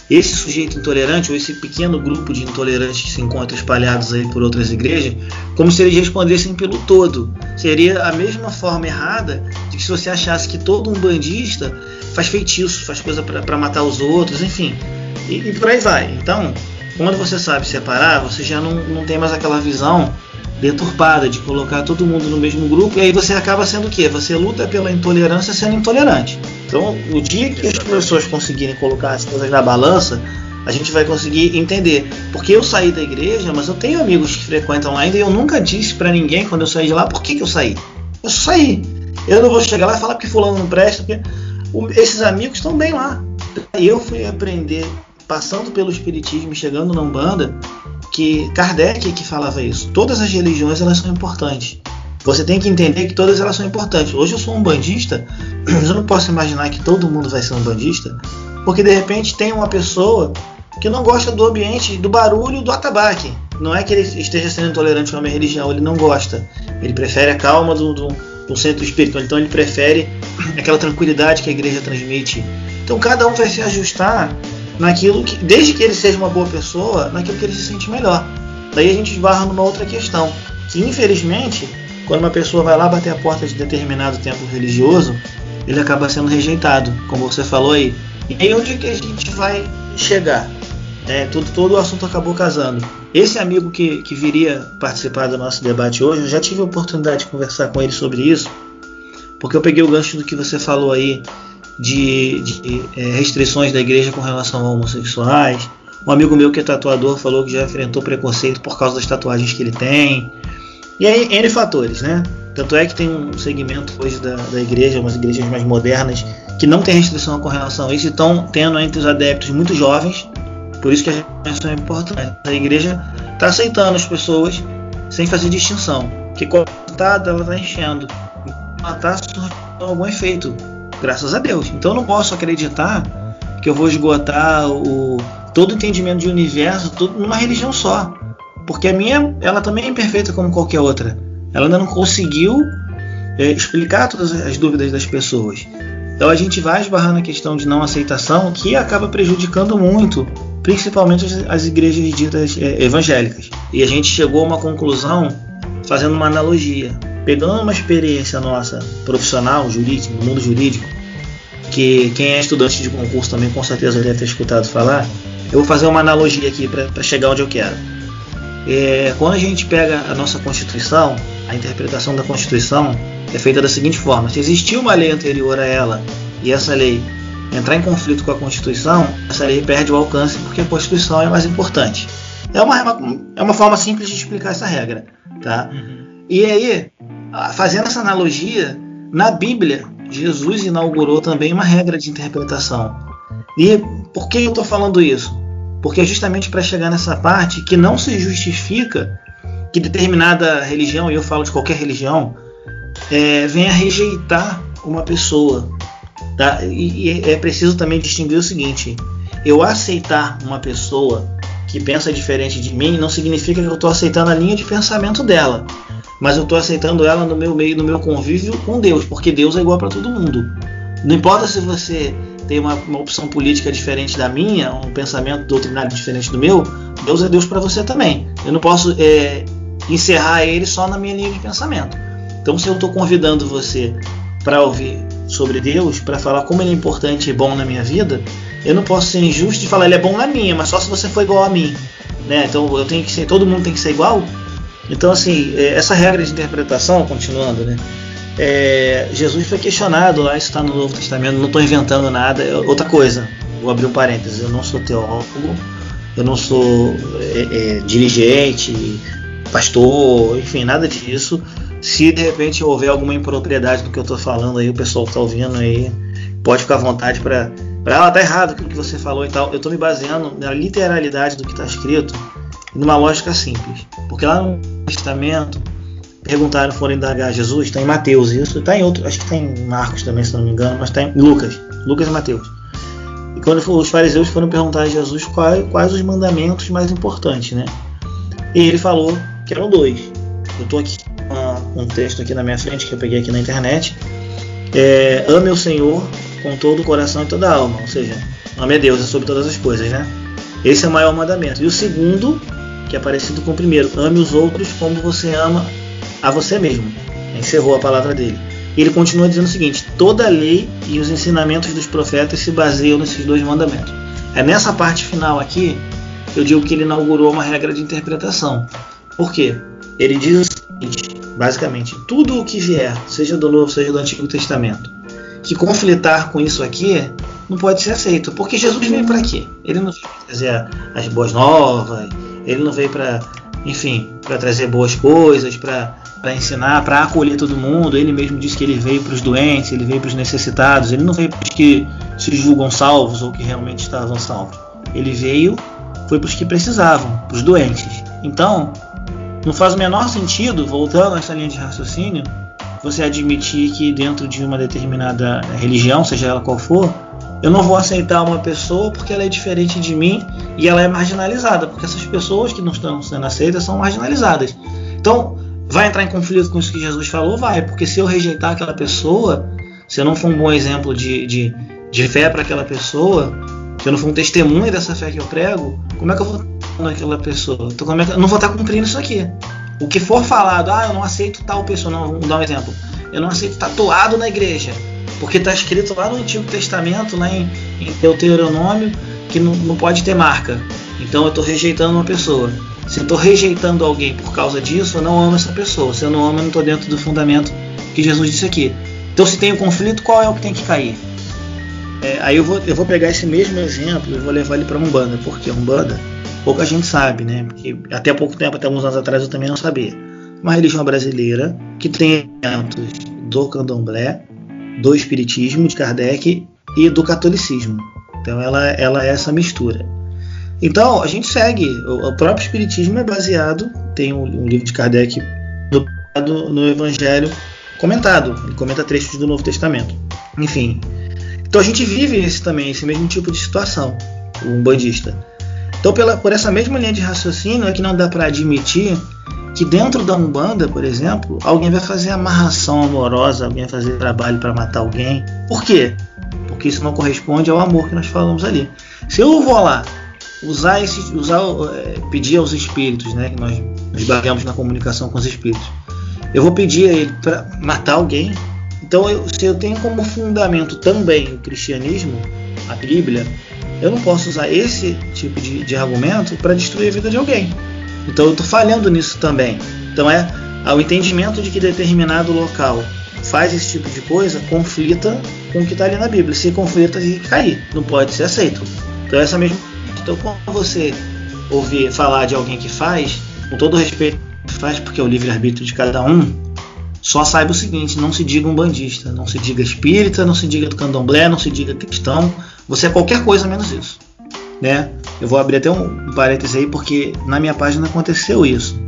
esse sujeito intolerante ou esse pequeno grupo de intolerantes que se encontra espalhados aí por outras igrejas, como se eles respondessem pelo todo. Seria a mesma forma errada de que se você achasse que todo um bandista faz feitiço, faz coisa para matar os outros, enfim, e, e por aí vai. Então, quando você sabe separar, você já não, não tem mais aquela visão deturpada de colocar todo mundo no mesmo grupo e aí você acaba sendo o quê? Você luta pela intolerância sendo intolerante. Então, o dia que as pessoas conseguirem colocar as coisas na balança, a gente vai conseguir entender. Porque eu saí da igreja, mas eu tenho amigos que frequentam ainda e eu nunca disse para ninguém quando eu saí de lá por que, que eu saí. Eu saí. Eu não vou chegar lá e falar que fulano não presta, porque esses amigos estão bem lá. E eu fui aprender passando pelo espiritismo, chegando na Umbanda, que Kardec que falava isso. Todas as religiões elas são importantes. Você tem que entender que todas elas são importantes. Hoje eu sou um bandista, <clears throat> mas eu não posso imaginar que todo mundo vai ser um bandista, porque de repente tem uma pessoa que não gosta do ambiente, do barulho do atabaque. Não é que ele esteja sendo intolerante a minha religião, ele não gosta. Ele prefere a calma do, do centro espiritual, então ele prefere <clears throat> aquela tranquilidade que a igreja transmite. Então cada um vai se ajustar naquilo que, desde que ele seja uma boa pessoa, naquilo que ele se sente melhor. Daí a gente esbarra numa outra questão, que infelizmente, quando uma pessoa vai lá bater a porta de determinado templo religioso, ele acaba sendo rejeitado, como você falou aí. E aí onde que a gente vai chegar? É, todo, todo o assunto acabou casando. Esse amigo que, que viria participar do nosso debate hoje, eu já tive a oportunidade de conversar com ele sobre isso, porque eu peguei o gancho do que você falou aí de, de é, restrições da igreja com relação a homossexuais. Um amigo meu que é tatuador falou que já enfrentou preconceito por causa das tatuagens que ele tem. E aí, N fatores, né? Tanto é que tem um segmento hoje da, da igreja, umas igrejas mais modernas, que não tem restrição com relação a isso e estão tendo entre os adeptos muito jovens. Por isso que a restrição é importante. A igreja está aceitando as pessoas sem fazer distinção. Que contada ela está enchendo. Ela está algum efeito. Graças a Deus. Então eu não posso acreditar que eu vou esgotar o, todo o entendimento de universo tudo numa religião só. Porque a minha, ela também é imperfeita como qualquer outra. Ela ainda não conseguiu é, explicar todas as dúvidas das pessoas. Então a gente vai esbarrar na questão de não aceitação que acaba prejudicando muito, principalmente as, as igrejas ditas é, evangélicas. E a gente chegou a uma conclusão fazendo uma analogia, pegando uma experiência nossa profissional, jurídica, no mundo jurídico, que quem é estudante de concurso também com certeza deve ter escutado falar. Eu vou fazer uma analogia aqui para chegar onde eu quero. É, quando a gente pega a nossa Constituição, a interpretação da Constituição é feita da seguinte forma: se existir uma lei anterior a ela e essa lei entrar em conflito com a Constituição, essa lei perde o alcance porque a Constituição é mais importante. É uma, é uma forma simples de explicar essa regra. Tá? Uhum. E aí, fazendo essa analogia, na Bíblia, Jesus inaugurou também uma regra de interpretação. E por que eu estou falando isso? Porque é justamente para chegar nessa parte que não se justifica que determinada religião, e eu falo de qualquer religião, é, venha rejeitar uma pessoa. Tá? E, e é preciso também distinguir o seguinte: eu aceitar uma pessoa que pensa diferente de mim não significa que eu estou aceitando a linha de pensamento dela, mas eu estou aceitando ela no meu meio, no meu convívio com Deus, porque Deus é igual para todo mundo. Não importa se você tem uma, uma, opção política diferente da minha, um pensamento doutrinário diferente do meu, Deus é Deus para você também. Eu não posso é, encerrar ele só na minha linha de pensamento. Então, se eu estou convidando você para ouvir sobre Deus, para falar como ele é importante e bom na minha vida, eu não posso ser injusto de falar ele é bom na minha, mas só se você for igual a mim. Né? Então, eu tenho que ser, todo mundo tem que ser igual. Então, assim, é, essa regra de interpretação, continuando, né? É, Jesus foi questionado lá, isso está no Novo Testamento, não estou inventando nada. Outra coisa, vou abrir um parênteses, eu não sou teólogo, eu não sou é, é, dirigente, pastor, enfim, nada disso. Se de repente houver alguma impropriedade no que eu estou falando aí, o pessoal que está ouvindo aí, pode ficar à vontade para. Ah, tá errado o que você falou e tal. Eu estou me baseando na literalidade do que está escrito, numa lógica simples. Porque lá no Testamento, perguntaram, foram indagar Jesus, está em Mateus isso, está em outro, acho que está em Marcos também, se não me engano, mas está em Lucas, Lucas e Mateus. E quando os fariseus foram perguntar a Jesus quais, quais os mandamentos mais importantes, né? E ele falou que eram dois. Eu estou aqui com um texto aqui na minha frente que eu peguei aqui na internet. É, ame o Senhor com todo o coração e toda a alma, ou seja, ame a Deus sobre todas as coisas, né? Esse é o maior mandamento. E o segundo, que é parecido com o primeiro, ame os outros como você ama a você mesmo. Encerrou a palavra dele. Ele continua dizendo o seguinte: toda a lei e os ensinamentos dos profetas se baseiam nesses dois mandamentos. É nessa parte final aqui eu digo que ele inaugurou uma regra de interpretação. Por quê? Ele diz o seguinte, basicamente, tudo o que vier, seja do Novo, seja do Antigo Testamento, que conflitar com isso aqui, não pode ser aceito. Porque Jesus veio para quê? Ele não veio trazer as boas novas, ele não veio para, enfim, para trazer boas coisas, para para ensinar, para acolher todo mundo. Ele mesmo disse que ele veio para os doentes, ele veio para os necessitados, ele não veio para os que se julgam salvos ou que realmente estavam salvos. Ele veio, foi para os que precisavam, para os doentes. Então, não faz o menor sentido, voltando a essa linha de raciocínio, você admitir que dentro de uma determinada religião, seja ela qual for, eu não vou aceitar uma pessoa porque ela é diferente de mim e ela é marginalizada, porque essas pessoas que não estão sendo aceitas são marginalizadas. Então, Vai entrar em conflito com isso que Jesus falou? Vai, porque se eu rejeitar aquela pessoa, se eu não for um bom exemplo de, de, de fé para aquela pessoa, se eu não for um testemunho dessa fé que eu prego, como é que eu vou naquela pessoa? Então, como é que, eu não vou estar cumprindo isso aqui. O que for falado, ah, eu não aceito tal pessoa, não, vamos dar um exemplo. Eu não aceito tatuado na igreja. Porque está escrito lá no Antigo Testamento, lá em, em Deuteronômio, que não, não pode ter marca. Então eu estou rejeitando uma pessoa. Se eu estou rejeitando alguém por causa disso, eu não amo essa pessoa. Se eu não amo, eu não estou dentro do fundamento que Jesus disse aqui. Então, se tem um conflito, qual é o que tem que cair? É, aí eu vou, eu vou pegar esse mesmo exemplo e vou levar ele para Umbanda, porque Umbanda pouca gente sabe, né? Porque até pouco tempo, até alguns anos atrás, eu também não sabia. Uma religião brasileira que tem elementos do candomblé, do espiritismo de Kardec e do catolicismo. Então ela, ela é essa mistura. Então a gente segue. O, o próprio espiritismo é baseado, tem um, um livro de Kardec do, no Evangelho comentado. Ele comenta trechos do Novo Testamento. Enfim. Então a gente vive esse também, esse mesmo tipo de situação, o umbandista. Então pela, por essa mesma linha de raciocínio é que não dá para admitir que dentro da Umbanda, por exemplo, alguém vai fazer amarração amorosa, alguém vai fazer trabalho para matar alguém. Por quê? Porque isso não corresponde ao amor que nós falamos ali. Se eu vou lá usar esse, usar, é, pedir aos espíritos, né, que nós nos baseamos na comunicação com os espíritos, eu vou pedir a ele para matar alguém. Então, eu, se eu tenho como fundamento também o cristianismo, a Bíblia, eu não posso usar esse tipo de, de argumento para destruir a vida de alguém. Então eu estou falhando nisso também. Então é o entendimento de que determinado local faz esse tipo de coisa conflita com o que está ali na Bíblia. Se conflita, tem que cair. Não pode ser aceito. Então essa mesma. Então quando você ouvir falar de alguém que faz, com todo respeito faz, porque é o livre-arbítrio de cada um, só saiba o seguinte, não se diga um bandista, não se diga espírita, não se diga do candomblé, não se diga cristão, você é qualquer coisa menos isso. Né? Eu vou abrir até um parêntese aí porque na minha página aconteceu isso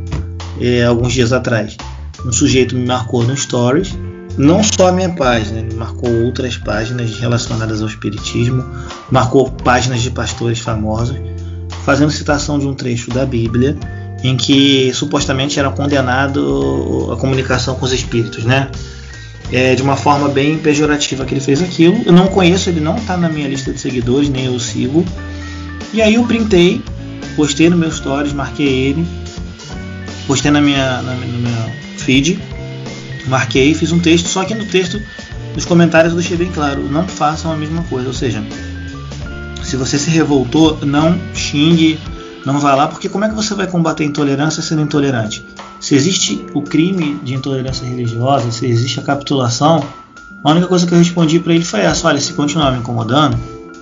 é, alguns dias atrás. Um sujeito me marcou no Stories, não só a minha página, ele marcou outras páginas relacionadas ao espiritismo, marcou páginas de pastores famosos, fazendo citação de um trecho da Bíblia em que supostamente era condenado a comunicação com os espíritos, né? É, de uma forma bem pejorativa que ele fez aquilo. Eu não conheço, ele não está na minha lista de seguidores, nem eu sigo. E aí eu printei, postei no meu stories, marquei ele, postei na minha, na, no meu feed, marquei, fiz um texto, só que no texto, nos comentários eu deixei bem claro, não façam a mesma coisa, ou seja, se você se revoltou, não xingue, não vá lá, porque como é que você vai combater a intolerância sendo intolerante? Se existe o crime de intolerância religiosa, se existe a capitulação, a única coisa que eu respondi para ele foi essa: olha, se continuar me incomodando,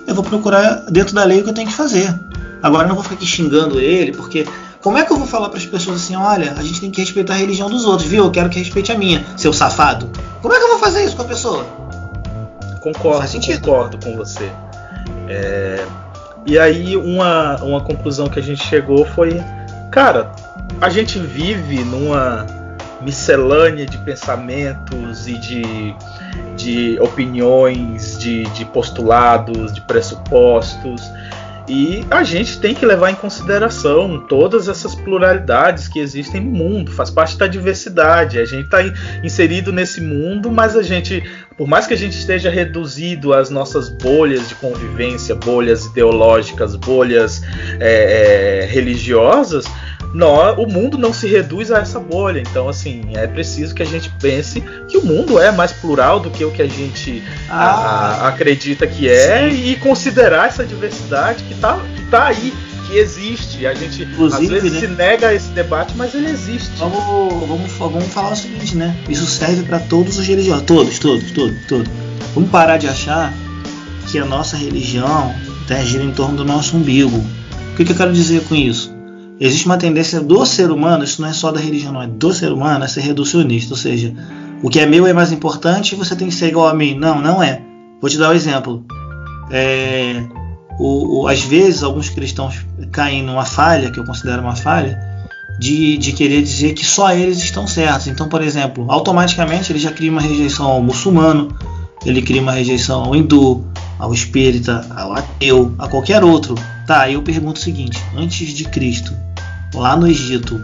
eu vou procurar dentro da lei o que eu tenho que fazer. Agora eu não vou ficar aqui xingando ele, porque como é que eu vou falar para as pessoas assim, olha, a gente tem que respeitar a religião dos outros, viu? Eu quero que respeite a minha, seu safado. Como é que eu vou fazer isso com a pessoa? Concordo, concordo com você. É... E aí uma, uma conclusão que a gente chegou foi, cara, a gente vive numa miscelânea de pensamentos e de, de opiniões, de, de postulados, de pressupostos. E a gente tem que levar em consideração todas essas pluralidades que existem no mundo, faz parte da diversidade. A gente está inserido nesse mundo, mas a gente, por mais que a gente esteja reduzido às nossas bolhas de convivência, bolhas ideológicas, bolhas é, é, religiosas, nós, o mundo não se reduz a essa bolha. Então, assim, é preciso que a gente pense que o mundo é mais plural do que o que a gente ah, a, acredita que é sim. e considerar essa diversidade que está que tá aí, que existe. A gente Inclusive, às vezes né? se nega a esse debate, mas ele existe. Vamos, vamos, vamos falar o seguinte, né? Isso serve para todos os religiosos, todos, todos, todos, todos. Vamos parar de achar que a nossa religião tá, gira em torno do nosso umbigo. O que, que eu quero dizer com isso? Existe uma tendência do ser humano, isso não é só da religião, não é do ser humano, a ser reducionista, ou seja, o que é meu é mais importante e você tem que ser igual a mim. Não, não é. Vou te dar um exemplo. É, o, o, às vezes, alguns cristãos caem numa falha, que eu considero uma falha, de, de querer dizer que só eles estão certos. Então, por exemplo, automaticamente ele já cria uma rejeição ao muçulmano, ele cria uma rejeição ao hindu, ao espírita, ao ateu, a qualquer outro. Tá, eu pergunto o seguinte: antes de Cristo, lá no Egito,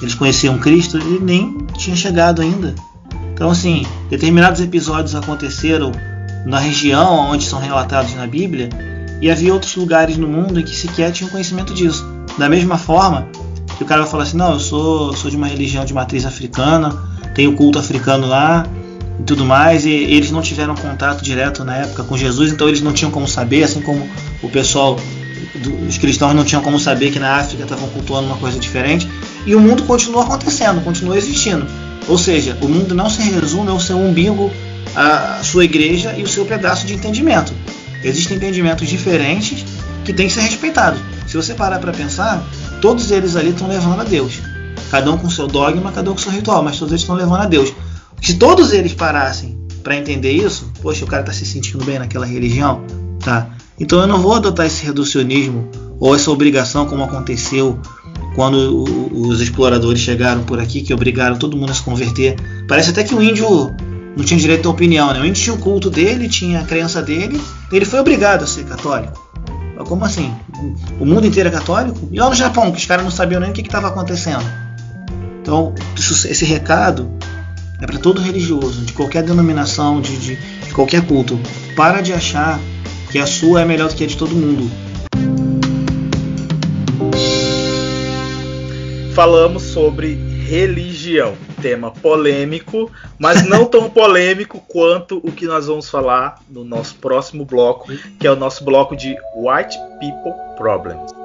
eles conheciam Cristo, ele nem tinha chegado ainda. Então, assim, determinados episódios aconteceram na região onde são relatados na Bíblia, e havia outros lugares no mundo em que sequer tinham conhecimento disso. Da mesma forma que o cara vai falar assim: não, eu sou, sou de uma religião de matriz africana, tenho culto africano lá, e tudo mais, e eles não tiveram contato direto na época com Jesus, então eles não tinham como saber, assim como o pessoal, os cristãos não tinham como saber que na África estavam cultuando uma coisa diferente, e o mundo continua acontecendo, continua existindo. Ou seja, o mundo não se resume ao seu umbigo, a sua igreja e o seu pedaço de entendimento. Existem entendimentos diferentes que têm que ser respeitados. Se você parar para pensar, todos eles ali estão levando a Deus. Cada um com seu dogma, cada um com seu ritual, mas todos eles estão levando a Deus. Se todos eles parassem para entender isso, poxa, o cara está se sentindo bem naquela religião, tá? Então eu não vou adotar esse reducionismo ou essa obrigação como aconteceu quando os exploradores chegaram por aqui, que obrigaram todo mundo a se converter. Parece até que o índio não tinha direito à opinião, né? O índio tinha o culto dele, tinha a crença dele, ele foi obrigado a ser católico. Como assim? O mundo inteiro é católico? E lá no Japão, que os caras não sabiam nem o que estava acontecendo. Então, esse recado é para todo religioso, de qualquer denominação, de, de, de qualquer culto. Para de achar que a sua é melhor do que a de todo mundo. Falamos sobre religião, tema polêmico, mas não tão <laughs> polêmico quanto o que nós vamos falar no nosso próximo bloco, que é o nosso bloco de White People Problems.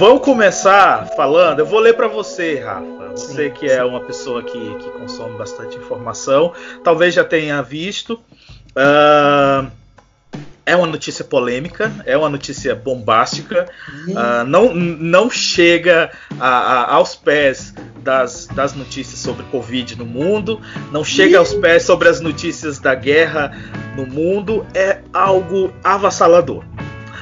Vamos começar falando. Eu vou ler para você, Rafa. Você que é uma pessoa que, que consome bastante informação, talvez já tenha visto. Uh, é uma notícia polêmica, é uma notícia bombástica, uh, não, não chega a, a, aos pés das, das notícias sobre Covid no mundo, não chega aos pés sobre as notícias da guerra no mundo, é algo avassalador.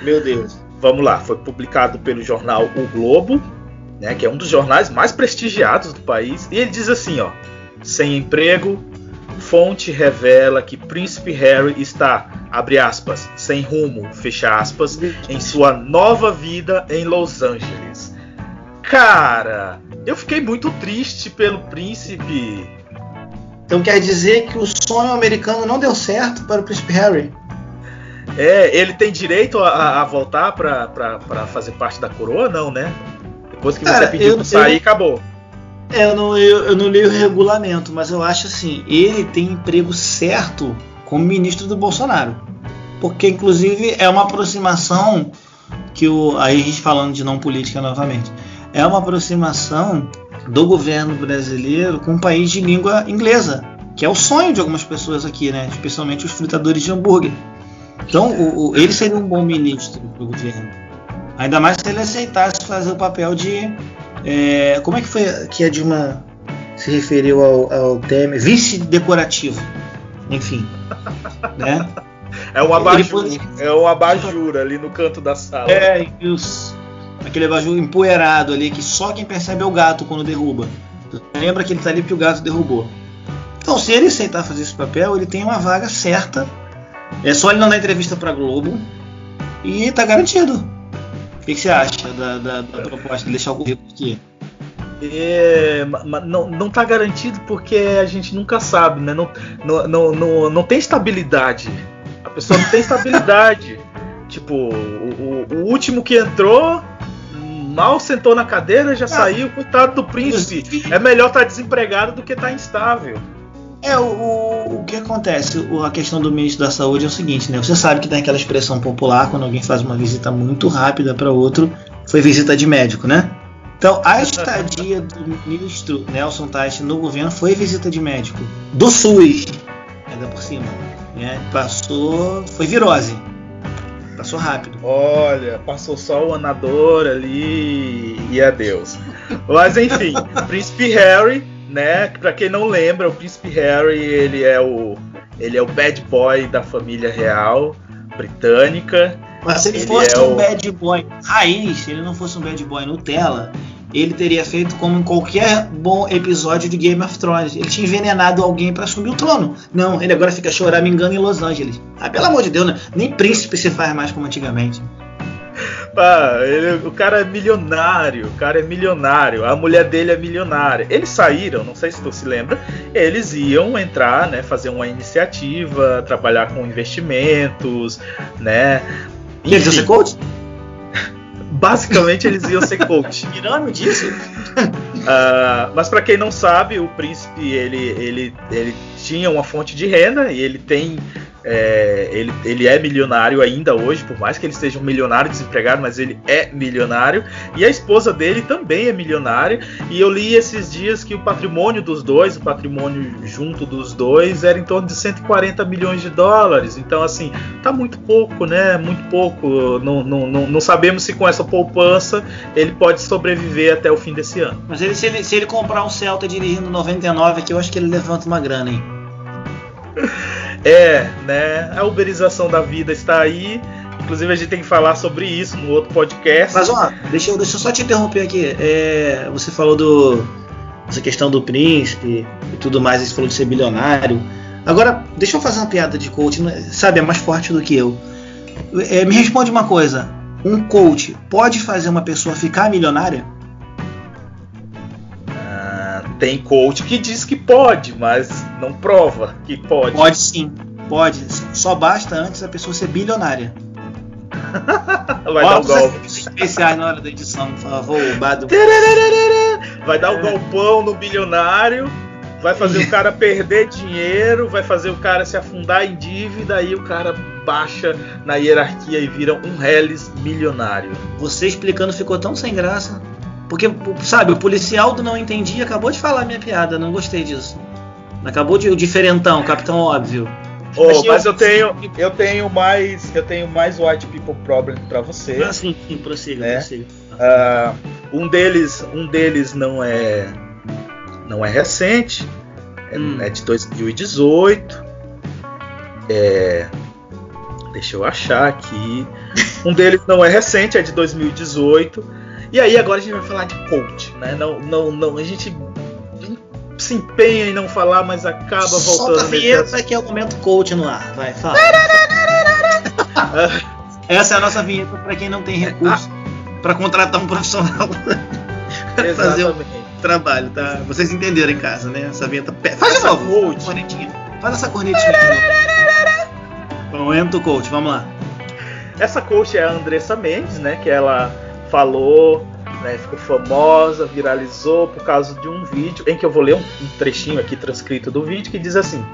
Meu Deus. Vamos lá, foi publicado pelo jornal O Globo, né, que é um dos jornais mais prestigiados do país, e ele diz assim, ó: sem emprego, fonte revela que Príncipe Harry está, abre aspas, sem rumo, fecha aspas, em sua nova vida em Los Angeles. Cara, eu fiquei muito triste pelo príncipe. Então quer dizer que o sonho americano não deu certo para o Príncipe Harry? É, ele tem direito a, a voltar para fazer parte da coroa? Não, né? Depois que Cara, você pediu para sair, eu, acabou. É, eu não, eu, eu não li o regulamento, mas eu acho assim, ele tem emprego certo como ministro do Bolsonaro. Porque, inclusive, é uma aproximação que o. Aí a gente falando de não política novamente. É uma aproximação do governo brasileiro com um país de língua inglesa, que é o sonho de algumas pessoas aqui, né? Especialmente os fritadores de hambúrguer. Então, o, o, ele seria um bom ministro do governo. Ainda mais se ele aceitasse fazer o papel de é, como é que foi que a Dilma se referiu ao, ao Temer? Vice decorativo. Enfim. <laughs> né? É um abajur, é um abajur ali no canto da sala. É, os, aquele abajur empoeirado ali que só quem percebe é o gato quando derruba. Lembra que ele tá ali porque o gato derrubou. Então, se ele aceitar fazer esse papel, ele tem uma vaga certa. É só ele não dar entrevista para Globo e tá garantido que, que você acha da, da, da, proposta de deixar o currículo aqui? É, não, não tá garantido porque a gente nunca sabe, né? Não, não, não, não, não tem estabilidade. A pessoa não tem estabilidade. <laughs> tipo, o, o, o, último que entrou mal sentou na cadeira, já ah, saiu. Coitado do príncipe. É melhor estar tá desempregado do que estar tá instável. É, o, o, o que acontece? A questão do ministro da Saúde é o seguinte, né? Você sabe que tem aquela expressão popular quando alguém faz uma visita muito rápida para outro, foi visita de médico, né? Então, a estadia do ministro Nelson Tais no governo foi visita de médico. Do SUS, ainda por cima. Né? Passou. Foi virose. Passou rápido. Olha, passou só o anador ali e adeus. Mas enfim, <laughs> Príncipe Harry né? Para quem não lembra, o príncipe Harry ele é o ele é o bad boy da família real britânica. Mas se ele, ele fosse é um o... bad boy raiz, se ele não fosse um bad boy Nutella, ele teria feito como em qualquer bom episódio de Game of Thrones. Ele tinha envenenado alguém para assumir o trono. Não, ele agora fica choramingando em Los Angeles. Ah, pelo amor de Deus, né? Nem príncipe se faz mais como antigamente. Ah, ele, o cara é milionário, o cara é milionário, a mulher dele é milionária. Eles saíram, não sei se tu se lembra, eles iam entrar, né, fazer uma iniciativa, trabalhar com investimentos, né? Enfim, eles iam ser coach? <laughs> Basicamente eles iam ser coach. <laughs> Tirando disso. uh, <laughs> mas para quem não sabe, o príncipe ele, ele, ele tinha uma fonte de renda e ele tem é, ele, ele é milionário ainda hoje, por mais que ele seja um milionário desempregado, mas ele é milionário. E a esposa dele também é milionária. E eu li esses dias que o patrimônio dos dois, o patrimônio junto dos dois, era em torno de 140 milhões de dólares. Então, assim, tá muito pouco, né? Muito pouco. Não, não, não, não sabemos se com essa poupança ele pode sobreviver até o fim desse ano. Mas ele, se, ele, se ele comprar um Celta dirigindo 99 aqui, eu acho que ele levanta uma grana, hein? <laughs> É, né? A uberização da vida está aí. Inclusive a gente tem que falar sobre isso no outro podcast. Mas ó, deixa eu, deixa eu só te interromper aqui. É, você falou do essa questão do príncipe e tudo mais, você falou de ser bilionário. Agora, deixa eu fazer uma piada de coach, né? sabe, é mais forte do que eu. É, me responde uma coisa: um coach pode fazer uma pessoa ficar milionária? Tem coach que diz que pode, mas não prova que pode. Pode sim, pode. Só basta antes a pessoa ser bilionária. <laughs> Vai Ó, dar o golpe. Especiais na hora da edição, por favor, Bado. Vai dar o golpão no bilionário, vai fazer o <laughs> cara perder dinheiro, vai fazer o cara se afundar em dívida, aí o cara baixa na hierarquia e vira um Hellis milionário. Você explicando ficou tão sem graça. Porque, sabe, o policial do não entendi acabou de falar minha piada, não gostei disso. Acabou de o diferentão, capitão óbvio. Oh, mas eu tenho, eu tenho mais, eu tenho mais white people problem para você. Ah, sim, sim, prossiga, né? prossiga. Uh, um deles, um deles não é, não é recente, é, hum. é de 2018. É, deixa eu achar aqui. <laughs> Um deles não é recente, é de 2018. E aí agora a gente vai falar de coach, né? Não, não, não, a gente se empenha em não falar, mas acaba voltando. Solta a vinheta que é o momento coach no ar. Vai, fala. <laughs> Essa é a nossa vinheta para quem não tem recurso para contratar um profissional para <laughs> fazer o trabalho, tá? Vocês entenderam em casa, né? Essa vinheta. Faz de novo, coach. Cornetinha. Faz essa cornetinha. Momento coach, vamos lá. Essa coach é a Andressa Mendes, né? Que ela falou, né, ficou famosa, viralizou por causa de um vídeo em que eu vou ler um, um trechinho aqui transcrito do vídeo que diz assim: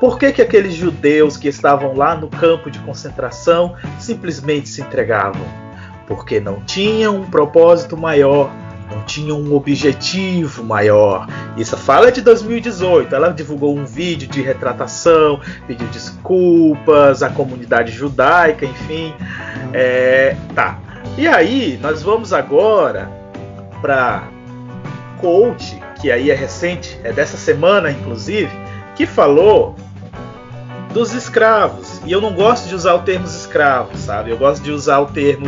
Por que, que aqueles judeus que estavam lá no campo de concentração simplesmente se entregavam? Porque não tinham um propósito maior não tinham um objetivo maior. Isso fala de 2018. Ela divulgou um vídeo de retratação, pediu desculpas à comunidade judaica, enfim. É, tá. E aí, nós vamos agora para coach, que aí é recente, é dessa semana inclusive, que falou dos escravos. E eu não gosto de usar o termo escravos, sabe? Eu gosto de usar o termo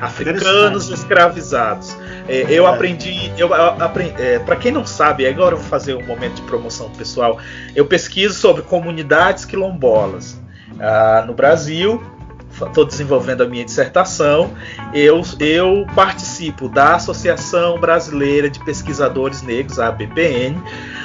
africanos escravizados. É, eu aprendi, eu aprendi, é, para quem não sabe, agora eu vou fazer um momento de promoção pessoal. Eu pesquiso sobre comunidades quilombolas ah, no Brasil estou desenvolvendo a minha dissertação, eu, eu participo da Associação Brasileira de Pesquisadores Negros, a ABPN. Uh,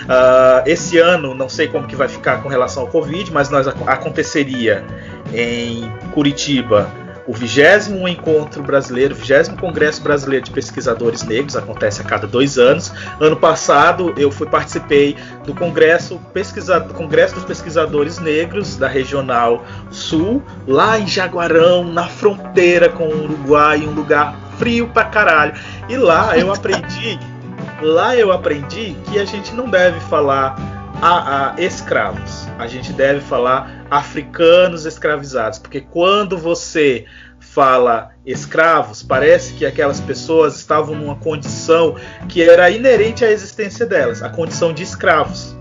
ah, esse ano, não sei como que vai ficar com relação ao Covid, mas nós aconteceria em Curitiba o 20 Encontro Brasileiro, o 20 Congresso Brasileiro de Pesquisadores Negros, acontece a cada dois anos. Ano passado eu fui participei do Congresso, pesquisa, Congresso dos Pesquisadores Negros da Regional Sul, lá em Jaguarão, na fronteira com o Uruguai, um lugar frio pra caralho. E lá eu aprendi, <laughs> lá eu aprendi que a gente não deve falar a, a escravos. A gente deve falar africanos escravizados, porque quando você fala escravos, parece que aquelas pessoas estavam numa condição que era inerente à existência delas, a condição de escravos,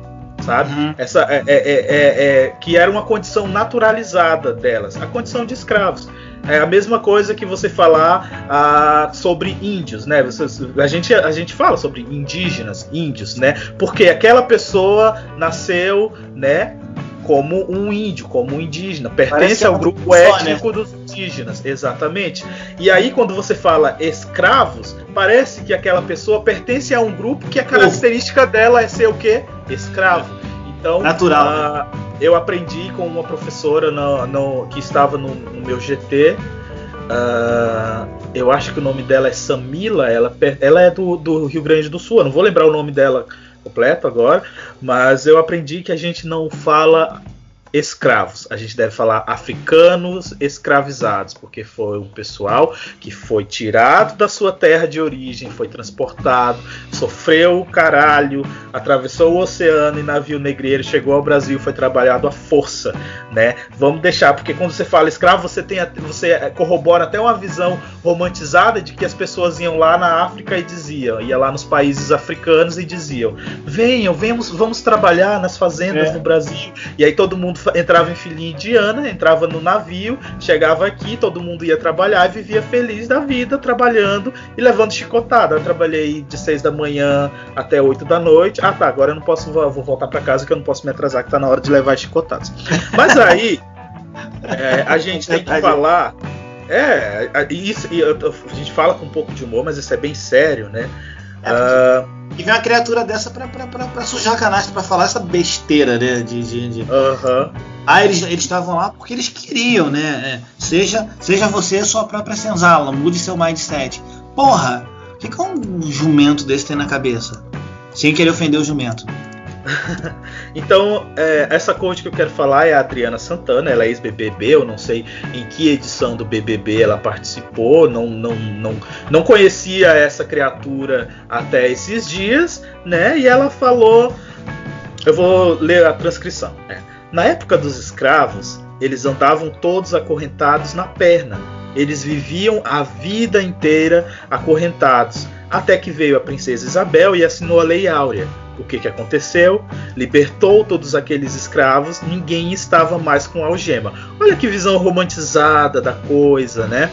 sabe? Uhum. Essa é, é, é, é, que era uma condição naturalizada delas, a condição de escravos. É a mesma coisa que você falar ah, sobre índios, né? Você, a, gente, a gente fala sobre indígenas, índios, né? Porque aquela pessoa nasceu, né? Como um índio, como um indígena, pertence ao grupo né? étnico né? dos indígenas, exatamente. E aí, quando você fala escravos, parece que aquela pessoa pertence a um grupo que a característica dela é ser o quê? Escravo. Então, natural. Uh, eu aprendi com uma professora no, no, que estava no, no, meu GT uh, ah, eu acho que o nome dela é Samila, ela, ela é do, do Rio Grande do Sul, eu não vou lembrar o nome dela completo agora, mas eu aprendi que a gente não fala escravos. A gente deve falar africanos escravizados, porque foi um pessoal que foi tirado da sua terra de origem, foi transportado, sofreu o caralho, atravessou o oceano em navio negreiro, chegou ao Brasil, foi trabalhado à força, né? Vamos deixar, porque quando você fala escravo, você tem você corrobora até uma visão romantizada de que as pessoas iam lá na África e diziam, ia lá nos países africanos e diziam: "Venham, vamos, vamos trabalhar nas fazendas é. no Brasil". E aí todo mundo entrava em filhinha indiana, entrava no navio, chegava aqui, todo mundo ia trabalhar e vivia feliz da vida, trabalhando e levando chicotada. Eu trabalhei de 6 da manhã até 8 da noite. Ah, tá, agora eu não posso, vou voltar para casa que eu não posso me atrasar, que tá na hora de levar chicotadas. Mas aí, <laughs> é, a gente tem que falar. É, isso, a gente fala com um pouco de humor, mas isso é bem sério, né? É, uh, e vem uma criatura dessa pra, pra, pra, pra sujar a canastra, pra falar essa besteira, né? De, de, de... Uhum. Ah, eles estavam lá porque eles queriam, né? É, seja, seja você a sua própria senzala, mude seu mindset. Porra, o que, que um jumento desse tem na cabeça? Sem querer ofender o jumento. <laughs> então, é, essa coach que eu quero falar é a Adriana Santana, ela é ex-BBB, eu não sei em que edição do BBB ela participou, não, não, não, não conhecia essa criatura até esses dias, né? E ela falou, eu vou ler a transcrição. Né? Na época dos escravos, eles andavam todos acorrentados na perna. Eles viviam a vida inteira acorrentados, até que veio a princesa Isabel e assinou a Lei Áurea o que, que aconteceu? Libertou todos aqueles escravos, ninguém estava mais com algema. Olha que visão romantizada da coisa, né?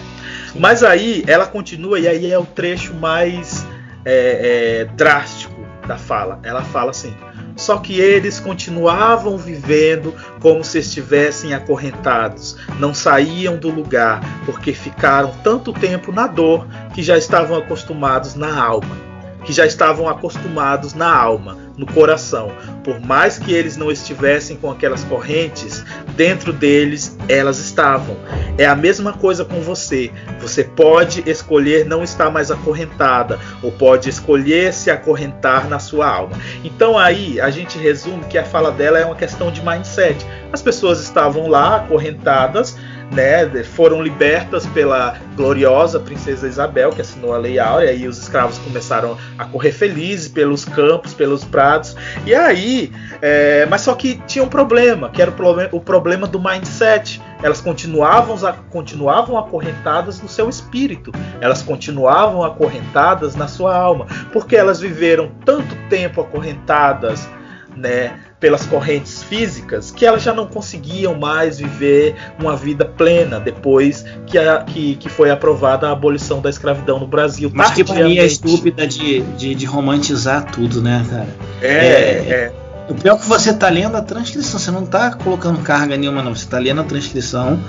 Mas aí ela continua, e aí é o trecho mais é, é, drástico da fala. Ela fala assim: só que eles continuavam vivendo como se estivessem acorrentados, não saíam do lugar, porque ficaram tanto tempo na dor que já estavam acostumados na alma que já estavam acostumados na alma, no coração. Por mais que eles não estivessem com aquelas correntes, dentro deles elas estavam. É a mesma coisa com você. Você pode escolher não estar mais acorrentada, ou pode escolher se acorrentar na sua alma. Então aí a gente resume que a fala dela é uma questão de mindset. As pessoas estavam lá acorrentadas né, foram libertas pela gloriosa princesa Isabel, que assinou a Lei Áurea, e os escravos começaram a correr felizes pelos campos, pelos prados. E aí, é, mas só que tinha um problema, que era o problema, o problema do mindset. Elas continuavam, continuavam acorrentadas no seu espírito, elas continuavam acorrentadas na sua alma, porque elas viveram tanto tempo acorrentadas, né? Pelas correntes físicas que elas já não conseguiam mais viver uma vida plena depois que, a, que, que foi aprovada a abolição da escravidão no Brasil. Mas que mania estúpida de, de, de, romantizar tudo, né, cara? É, é, é. O pior é que você tá lendo a transcrição, você não tá colocando carga nenhuma, não. Você tá lendo a transcrição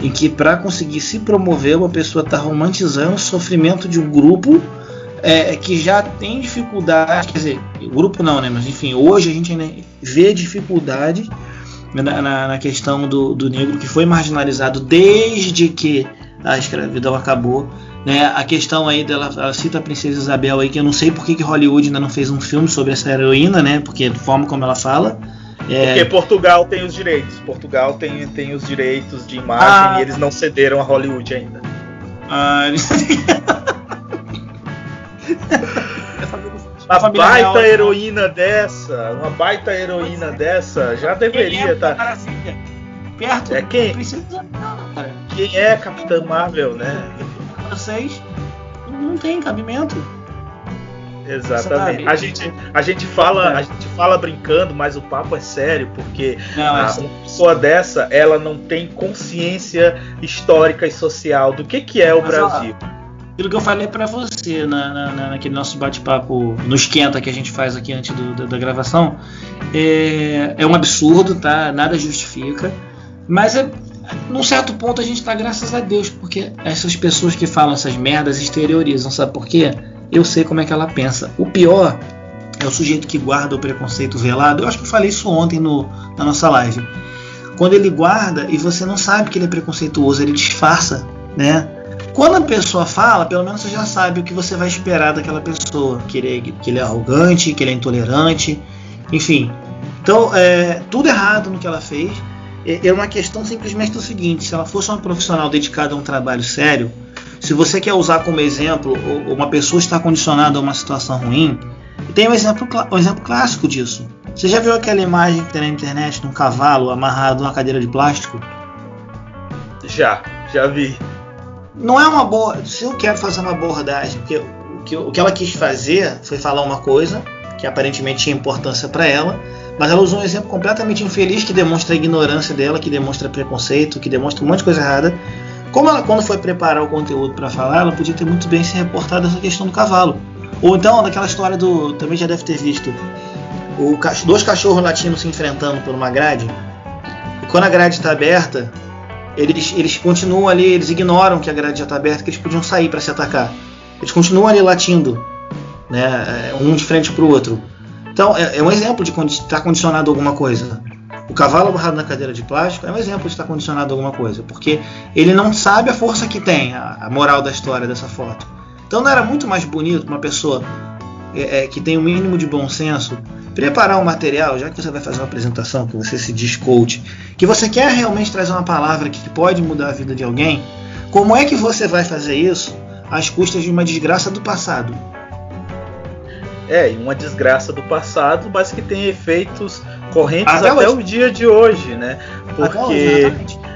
em que para conseguir se promover, uma pessoa tá romantizando o sofrimento de um grupo é, que já tem dificuldade, quer dizer, o grupo não, né? Mas enfim, hoje a gente ainda vê dificuldade na, na, na questão do, do negro que foi marginalizado desde que a escravidão acabou. Né, a questão aí dela, ela cita a princesa Isabel aí, que eu não sei por que, que Hollywood ainda não fez um filme sobre essa heroína, né? Porque a forma como ela fala. É... Porque Portugal tem os direitos. Portugal tem, tem os direitos de imagem ah... e eles não cederam a Hollywood ainda. Ah, <laughs> uma baita real, heroína não. dessa, uma baita heroína dessa, já deveria estar. Tá... Perto, é quem? Precisa, quem é Capitã Marvel, né? Vocês não tem cabimento. Exatamente. A gente, a gente fala, a gente fala brincando, mas o papo é sério porque não, é uma pessoa dessa, ela não tem consciência histórica e social do que que é o mas, Brasil. Ó, aquilo que eu falei para você na, na, naquele nosso bate-papo no esquenta que a gente faz aqui antes do, da, da, gravação é, é um absurdo, tá? Nada justifica, mas é, num certo ponto a gente está graças a Deus porque essas pessoas que falam essas merdas exteriorizam, sabe por quê? Eu sei como é que ela pensa. O pior é o sujeito que guarda o preconceito velado. Eu acho que eu falei isso ontem no, na nossa live. Quando ele guarda e você não sabe que ele é preconceituoso, ele disfarça, né? Quando a pessoa fala, pelo menos você já sabe o que você vai esperar daquela pessoa. Que ele é, que ele é arrogante, que ele é intolerante, enfim. Então, é, tudo errado no que ela fez. É uma questão simplesmente do seguinte: se ela fosse uma profissional dedicada a um trabalho sério, se você quer usar como exemplo, uma pessoa está condicionada a uma situação ruim, tem um exemplo, um exemplo clássico disso. Você já viu aquela imagem que tem na internet de um cavalo amarrado numa cadeira de plástico? Já, já vi. Não é uma boa. Se eu quero fazer uma abordagem, porque o que, o que ela quis fazer foi falar uma coisa que aparentemente tinha importância para ela, mas ela usou um exemplo completamente infeliz que demonstra a ignorância dela, que demonstra preconceito, que demonstra um monte de coisa errada. Como ela, quando foi preparar o conteúdo para falar, ela podia ter muito bem se reportado essa questão do cavalo. Ou então, daquela história do. Também já deve ter visto. O, dois cachorros latinos se enfrentando por uma grade. E quando a grade está aberta, eles, eles continuam ali, eles ignoram que a grade já está aberta, que eles podiam sair para se atacar. Eles continuam ali latindo, né, é, um de frente para o outro. Então, é, é, um exemplo de estar tá condicionado a alguma coisa. O cavalo amarrado na cadeira de plástico é um exemplo de estar condicionado a alguma coisa, porque ele não sabe a força que tem, a, a moral da história dessa foto. Então, não era muito mais bonito uma pessoa é, é, que tem o um mínimo de bom senso preparar um material, já que você vai fazer uma apresentação, que você se diz coach, que você quer realmente trazer uma palavra que pode mudar a vida de alguém, como é que você vai fazer isso às custas de uma desgraça do passado? É, uma desgraça do passado, mas que tem efeitos correntes até, até o dia de hoje, né? Porque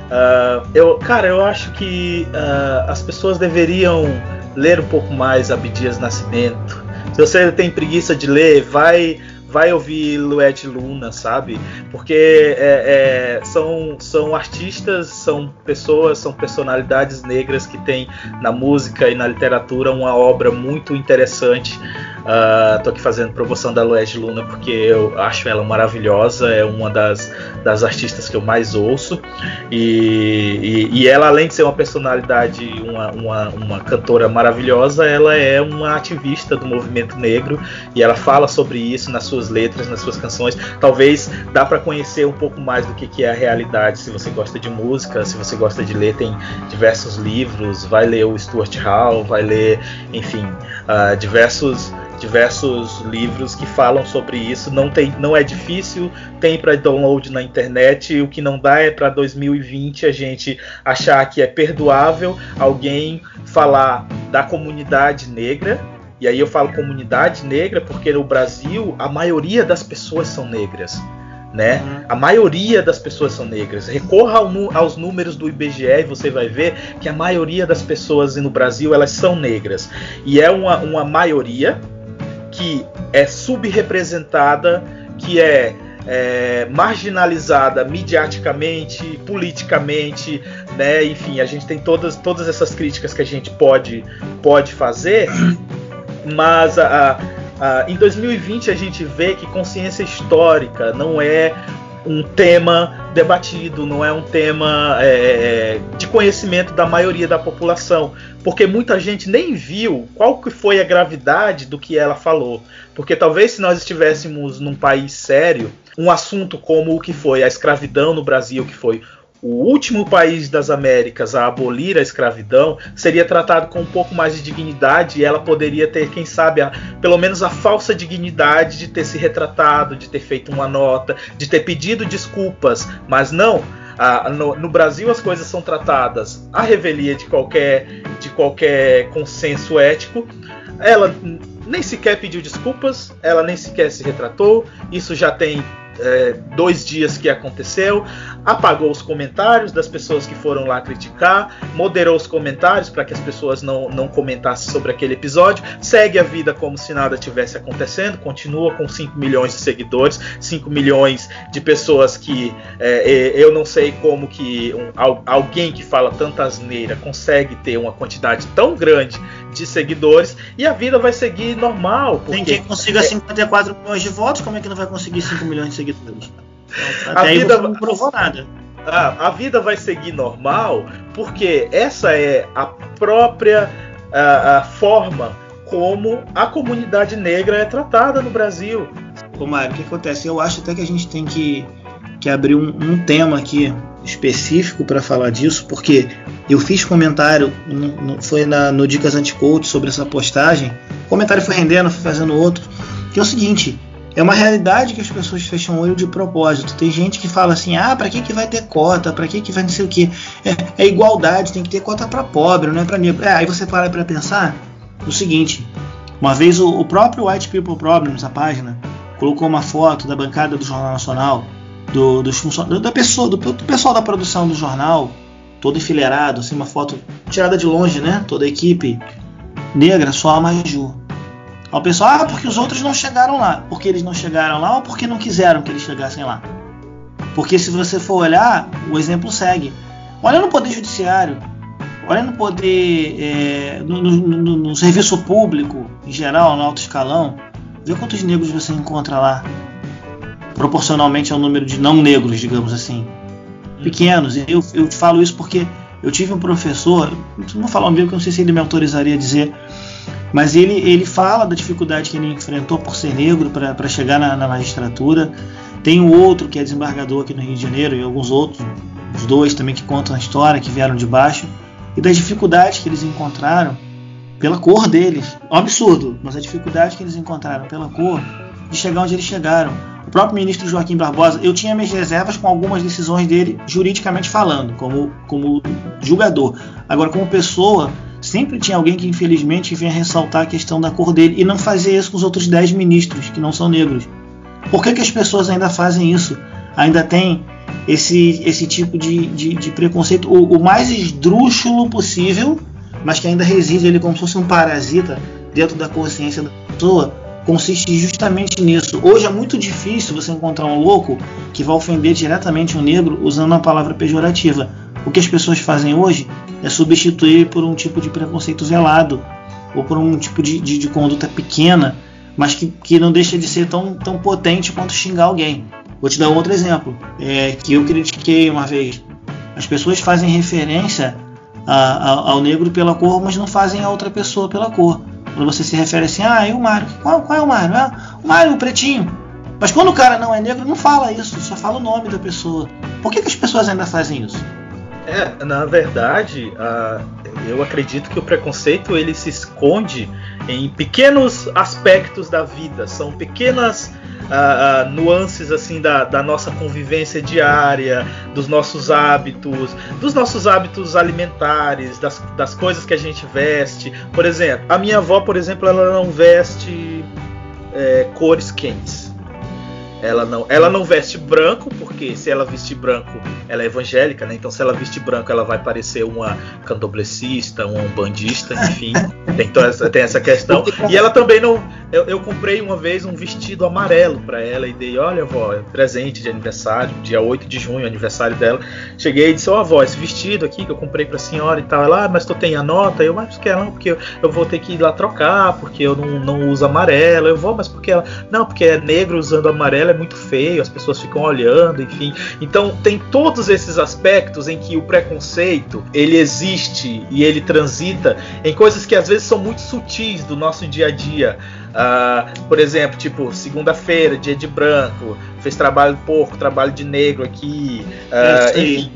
uh, eu, cara, eu acho que uh, as pessoas deveriam ler um pouco mais Abdias Nascimento. Se você tem preguiça de ler, vai vai ouvir Lued Luna, sabe? Porque é, é, são, são artistas, são pessoas, são personalidades negras que têm na música e na literatura uma obra muito interessante Uh, tô aqui fazendo promoção da Lued Luna porque eu acho ela maravilhosa, é uma das, das artistas que eu mais ouço. E, e, e ela, além de ser uma personalidade, uma, uma, uma, cantora maravilhosa, ela é uma ativista do movimento negro e ela fala sobre isso nas suas letras, nas suas canções. Talvez dá para conhecer um pouco mais do que, que é a realidade se você gosta de música, se você gosta de ler, tem diversos livros, vai ler o Stuart Hall, vai ler, enfim, uh, diversos diversos livros que falam sobre isso. Não, tem, não é difícil, tem para download na internet. O que não dá é para 2020 a gente achar que é perdoável alguém falar da comunidade negra. E aí eu falo comunidade negra porque no Brasil a maioria das pessoas são negras. Né? Uhum. A maioria das pessoas são negras. Recorra ao, aos números do IBGE e você vai ver que a maioria das pessoas no Brasil elas são negras. E é uma, uma maioria que é subrepresentada, que é, é, marginalizada mediaticamente, politicamente, né? Enfim, a gente tem todas, todas essas críticas que a gente pode, pode fazer, mas a, a, em 2020 a gente vê que consciência histórica não é um tema debatido, não é um tema é, é, de conhecimento da maioria da população, porque muita gente nem viu qual que foi a gravidade do que ela falou. Porque talvez se nós estivéssemos num país sério, um assunto como o que foi a escravidão no Brasil, que foi o último país das Américas a abolir a escravidão seria tratado com um pouco mais de dignidade e ela poderia ter, quem sabe, a, pelo menos a falsa dignidade de ter se retratado, de ter feito uma nota, de ter pedido desculpas, mas não. no, no, Brasil as coisas são tratadas à revelia de qualquer, de qualquer consenso ético. Ela nem sequer pediu desculpas, ela nem sequer se retratou. Isso já tem é, dois dias que aconteceu, apagou os comentários das pessoas que foram lá criticar, moderou os comentários para que as pessoas não, não comentassem sobre aquele episódio, segue a vida como se nada tivesse acontecendo, continua com 5 milhões de seguidores, 5 milhões de pessoas que é, eu não sei como que um, alguém que fala tanta asneira consegue ter uma quantidade tão grande de seguidores e a vida vai seguir normal. Porque, Tem quem consiga 54 é milhões de votos, como é que não vai conseguir 5 milhões de seguidores? Então, a vida não provou nada. A, a, vida vai seguir normal porque essa é a própria a, a forma como a comunidade negra é tratada no Brasil. Ô Mário, o que acontece? Eu acho até que a gente tem que, que abrir um, um tema aqui. específico para falar disso, porque eu fiz comentário, no, no, foi na, no Dicas Anticoach sobre essa postagem. O comentário foi rendendo, fui fazendo outro. Que é o seguinte: é uma realidade que as pessoas fecham o olho de propósito. Tem gente que fala assim: ah, para que, que vai ter cota? Para que, que vai não sei o que? É, é igualdade, tem que ter cota para pobre, não é para negro. É, aí você para para pensar o seguinte: uma vez o, o próprio White People Problems, a página, colocou uma foto da bancada do Jornal Nacional, do, dos da pessoa, do, do pessoal da produção do jornal, todo enfileirado, assim, uma foto tirada de longe, né? Toda a equipe negra, só a Maju. O pessoal, ah, porque os outros não chegaram lá. Porque eles não chegaram lá ou porque não quiseram que eles chegassem lá? Porque se você for olhar, o exemplo segue. Olha no Poder Judiciário, olha no poder, é, no, no, no, serviço público em geral, no alto escalão, vê quantos negros você encontra lá, proporcionalmente ao número de não negros, digamos assim, pequenos. Eu, eu falo isso porque eu tive um professor, não vou falar um amigo que eu não sei se ele me autorizaria a dizer, mas ele, ele fala da dificuldade que ele enfrentou por ser negro para chegar na, na magistratura. Tem um outro que é desembargador aqui no Rio de Janeiro e alguns outros, os dois também que contam a história, que vieram de baixo e das dificuldades que eles encontraram pela cor deles. É um absurdo, mas a dificuldade que eles encontraram pela cor de chegar onde eles chegaram. O próprio ministro Joaquim Barbosa, eu tinha minhas reservas com algumas decisões dele, juridicamente falando, como, como julgador. Agora, como pessoa, sempre tinha alguém que infelizmente vinha ressaltar a questão da cor dele e não fazia isso com os outros 10 ministros que não são negros. Por que, que as pessoas ainda fazem isso? Ainda tem esse, esse tipo de, de, de preconceito, o, o, mais esdrúxulo possível, mas que ainda reside ali como se fosse um parasita dentro da consciência da pessoa, consiste justamente nisso. Hoje é muito difícil você encontrar um louco que vai ofender diretamente um negro usando uma palavra pejorativa. O que as pessoas fazem hoje é substituir por um tipo de preconceito velado ou por um tipo de, de, de conduta pequena, mas que, que não deixa de ser tão, tão potente quanto xingar alguém. Vou te dar outro exemplo é, que eu critiquei uma vez. As pessoas fazem referência a, a, ao negro pela cor, mas não fazem a outra pessoa pela cor. Quando você se refere assim, ah, e o Mário? Qual, qual é o Mário? Ah, o Mário, o pretinho. Mas quando o cara não é negro, não fala isso, só fala o nome da pessoa. Por que, que as pessoas ainda fazem isso? É, na verdade, eu acredito que o preconceito ele se esconde em pequenos aspectos da vida. São pequenas nuances assim da, da, nossa convivência diária, dos nossos hábitos, dos nossos hábitos alimentares, das, das coisas que a gente veste. Por exemplo, a minha avó, por exemplo, ela não veste é, cores quentes ela não, ela não veste branco, porque se ela vestir branco, ela é evangélica, né? Então se ela vestir branco, ela vai parecer uma candoblecista, uma umbandista, enfim. <laughs> tem, essa, tem essa questão. E ela também não. Eu, eu comprei uma vez um vestido amarelo para ela e dei, olha, avó, é presente de aniversário, dia 8 de junho, aniversário dela. Cheguei e disse, ó, oh, avó, esse vestido aqui que eu comprei pra senhora e tal. Ela, ah, mas tu tem a nota? Eu, mas por que não? Porque eu, eu vou ter que ir lá trocar, porque eu não, não uso amarelo. Eu vou, mas porque ela. Não, porque é negro usando amarelo é muito feio, as pessoas ficam olhando, enfim. Então tem todos esses aspectos em que o preconceito ele existe e ele transita em coisas que às vezes são muito sutis do nosso dia a dia. Uh, por exemplo, tipo, segunda-feira, dia de branco, fez trabalho porco, trabalho de negro aqui. Uh, enfim,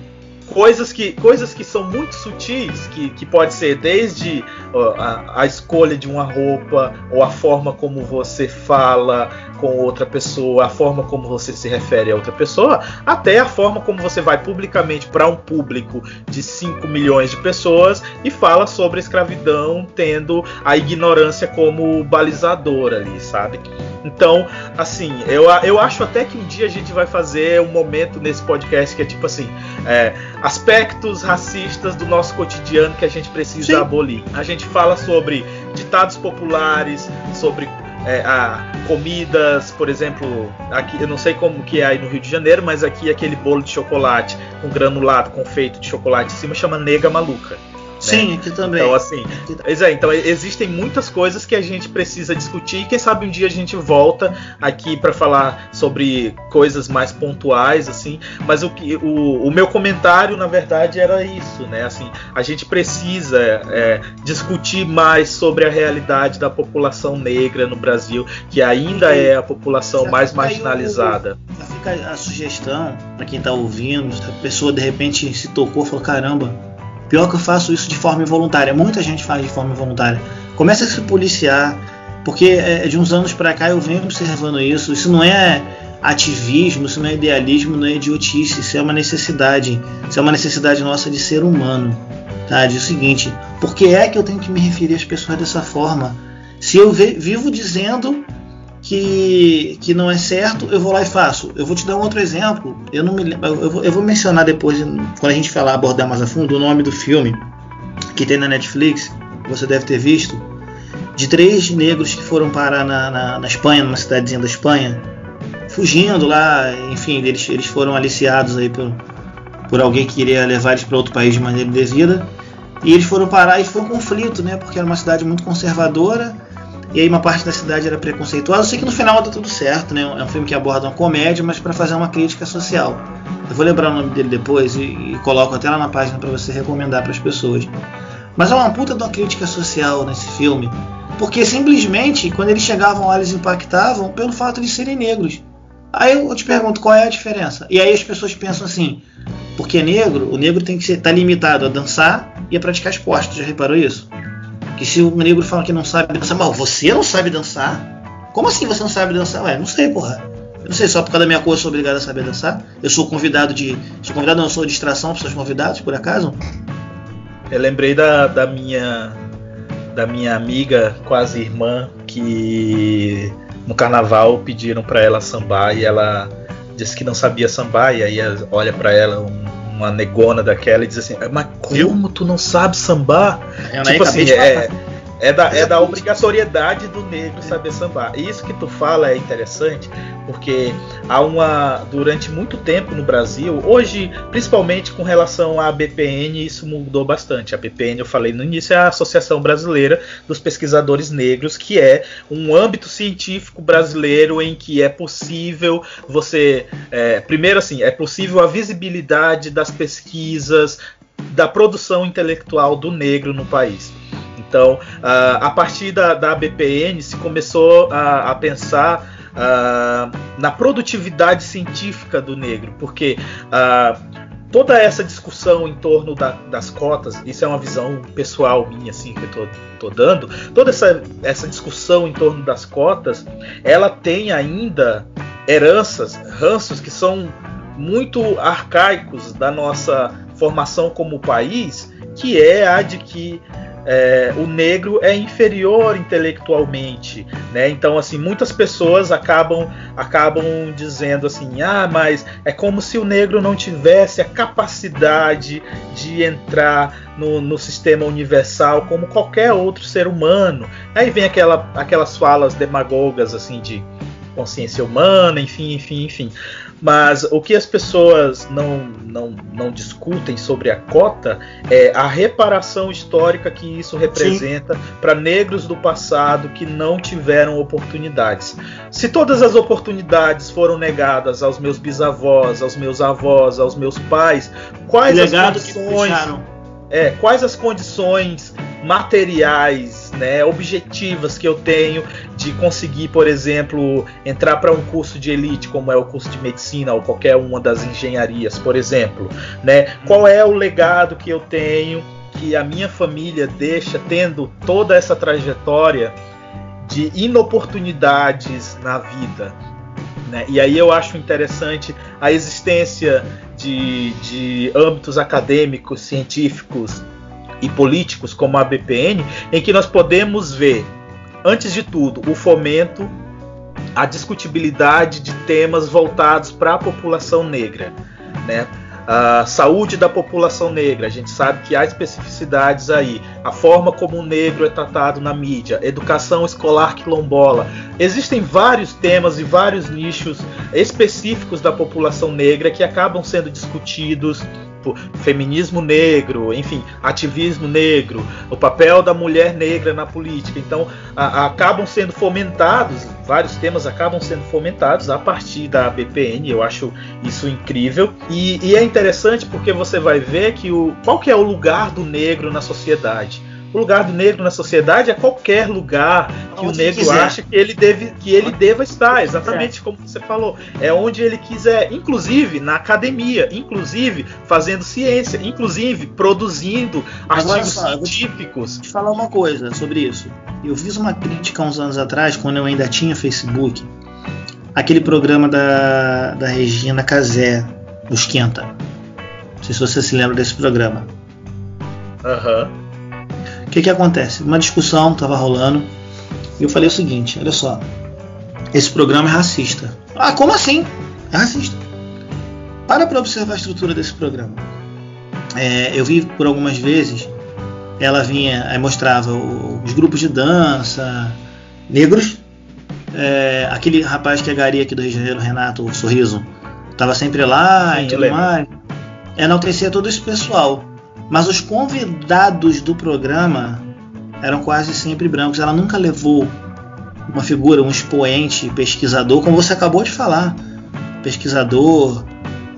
coisas que, coisas que são muito sutis, que, que pode ser desde uh, a, a, escolha de uma roupa, ou a forma como você fala com outra pessoa, a forma como você se refere a outra pessoa, até a forma como você vai publicamente para um público de 5 milhões de pessoas e fala sobre a escravidão, tendo a ignorância como balizador ali, sabe? Então, assim, eu, eu acho até que um dia a gente vai fazer um momento nesse podcast que é tipo assim: é, aspectos racistas do nosso cotidiano que a gente precisa Sim. abolir. A gente fala sobre ditados populares, sobre é, a, comidas, por exemplo, aqui eu não sei como que é aí no Rio de Janeiro, mas aqui aquele bolo de chocolate com granulado, com feito de chocolate em cima chama nega maluca. Sim, aqui também. Então, assim, aqui... é, então existem muitas coisas que a gente precisa discutir e quem sabe um dia a gente volta aqui para falar sobre coisas mais pontuais, assim. Mas o, que, o, o meu comentário, na verdade, era isso, né? Assim, a gente precisa é, discutir mais sobre a realidade da população negra no Brasil, que ainda é a população mais marginalizada. Já fica a sugestão para quem está ouvindo, se a pessoa de repente se tocou, falou caramba Pior que eu faço isso de forma involuntária. Muita gente faz de forma involuntária. Começa a se policiar, porque é, de uns anos para cá eu venho observando isso. Isso não é ativismo, isso não é idealismo, não é idiotice. Isso é uma necessidade. Isso é uma necessidade nossa de ser humano. Tá? Diz o seguinte: por que é que eu tenho que me referir às pessoas dessa forma? Se eu vivo dizendo que, que não é certo, eu vou lá e faço. Eu vou te dar um outro exemplo. Eu não me eu, vou, eu vou mencionar depois, quando a gente falar, abordar mais a fundo, o nome do filme que tem na Netflix, você deve ter visto, de três negros que foram parar na, na, na Espanha, numa cidadezinha da Espanha, fugindo lá, enfim, eles, eles foram aliciados aí por, por alguém que queria levar eles para outro país de maneira indevida. E eles foram parar e foi um conflito, né? Porque era uma cidade muito conservadora e aí uma parte da cidade era preconceituosa. Eu sei que no final dá tudo certo, né? É um filme que aborda uma comédia, mas para fazer uma crítica social. Eu vou lembrar o nome dele depois e, e coloco até lá na página para você recomendar para as pessoas. Mas é uma puta de uma crítica social nesse filme, porque simplesmente quando eles chegavam lá eles impactavam pelo fato de serem negros. Aí eu te pergunto qual é a diferença. E aí as pessoas pensam assim, porque é negro, o negro tem que estar tá limitado a dançar e a praticar esporte. Já reparou isso? Que se o negro fala que não sabe dançar, mas você não sabe dançar? Como assim você não sabe dançar? Ué, não sei, porra. Eu não sei, só por causa da minha cor eu sou obrigado a saber dançar? Eu sou convidado de. Sou convidado, não, sou distração para seus convidados, por acaso? Eu lembrei da, da minha. Da minha amiga, quase irmã, que no carnaval pediram para ela sambar e ela disse que não sabia sambar, e aí olha para ela um uma negona daquela e diz assim, mas como tu não sabe sambar? Eu tipo assim, é, é da, é da obrigatoriedade do negro saber sambar. E isso que tu fala é interessante, porque há uma. Durante muito tempo no Brasil, hoje, principalmente com relação à BPN, isso mudou bastante. A BPN, eu falei no início, é a Associação Brasileira dos Pesquisadores Negros, que é um âmbito científico brasileiro em que é possível você. É, primeiro, assim, é possível a visibilidade das pesquisas, da produção intelectual do negro no país. Então, uh, a partir da, da BPN se começou a, a pensar uh, na produtividade científica do negro, porque uh, toda essa discussão em torno da, das cotas, isso é uma visão pessoal minha, assim, que eu tô, dando, toda essa, essa discussão em torno das cotas, ela tem ainda heranças, ranços que são muito arcaicos da nossa formação como país, que é a de que é, o negro é inferior intelectualmente, né? Então, assim, muitas pessoas acabam acabam dizendo assim, ah, mas é como se o negro não tivesse a capacidade de entrar no, no sistema universal como qualquer outro ser humano. Aí vem aquela, aquelas falas demagogas assim de consciência humana, enfim, enfim, enfim. Mas o que as pessoas não, não, não discutem sobre a cota é a reparação histórica que isso representa para negros do passado que não tiveram oportunidades. Se todas as oportunidades foram negadas aos meus bisavós, aos meus avós, aos meus pais, quais as condições? É, quais as condições materiais, né, objetivas que eu tenho de conseguir, por exemplo, entrar para um curso de elite, como é o curso de medicina ou qualquer uma das engenharias, por exemplo, né? Qual é o legado que eu tenho que a minha família deixa tendo toda essa trajetória de inoportunidades na vida, né? E aí eu acho interessante a existência de, de âmbitos acadêmicos, científicos e políticos como a BPN, em que nós podemos ver, antes de tudo, o fomento, a discutibilidade de temas voltados para a população negra, né? A saúde da população negra, a gente sabe que há especificidades aí, a forma como o negro é tratado na mídia, educação escolar quilombola. Existem vários temas e vários nichos específicos da população negra que acabam sendo discutidos feminismo negro, enfim, ativismo negro, o papel da mulher negra na política. Então, a, acabam sendo fomentados, vários temas acabam sendo fomentados a partir da BPN. Eu acho isso incrível e, e é interessante porque você vai ver que o qual que é o lugar do negro na sociedade o lugar do negro na sociedade é qualquer lugar que onde o negro quiser. acha que ele, deve, que ele deva estar, exatamente como você falou. É onde ele quiser, inclusive na academia, inclusive fazendo ciência, inclusive produzindo artigos só, científicos. Vou te falar uma coisa sobre isso. Eu fiz uma crítica uns anos atrás, quando eu ainda tinha Facebook, aquele programa da, da Regina Casé, o Esquenta. Não sei se você se lembra desse programa. Aham. Uhum. O que, que acontece? Uma discussão estava rolando e eu falei o seguinte: olha só, esse programa é racista. Ah, como assim? É racista. Para para observar a estrutura desse programa. É, eu vi por algumas vezes, ela vinha, mostrava os grupos de dança, negros, é, aquele rapaz que é gari aqui do Rio de Janeiro, Renato o Sorriso, estava sempre lá Sim, e tudo mais. Enaltecia todo esse pessoal. Mas os convidados do programa eram quase sempre brancos. Ela nunca levou uma figura, um expoente, pesquisador, como você acabou de falar, pesquisador,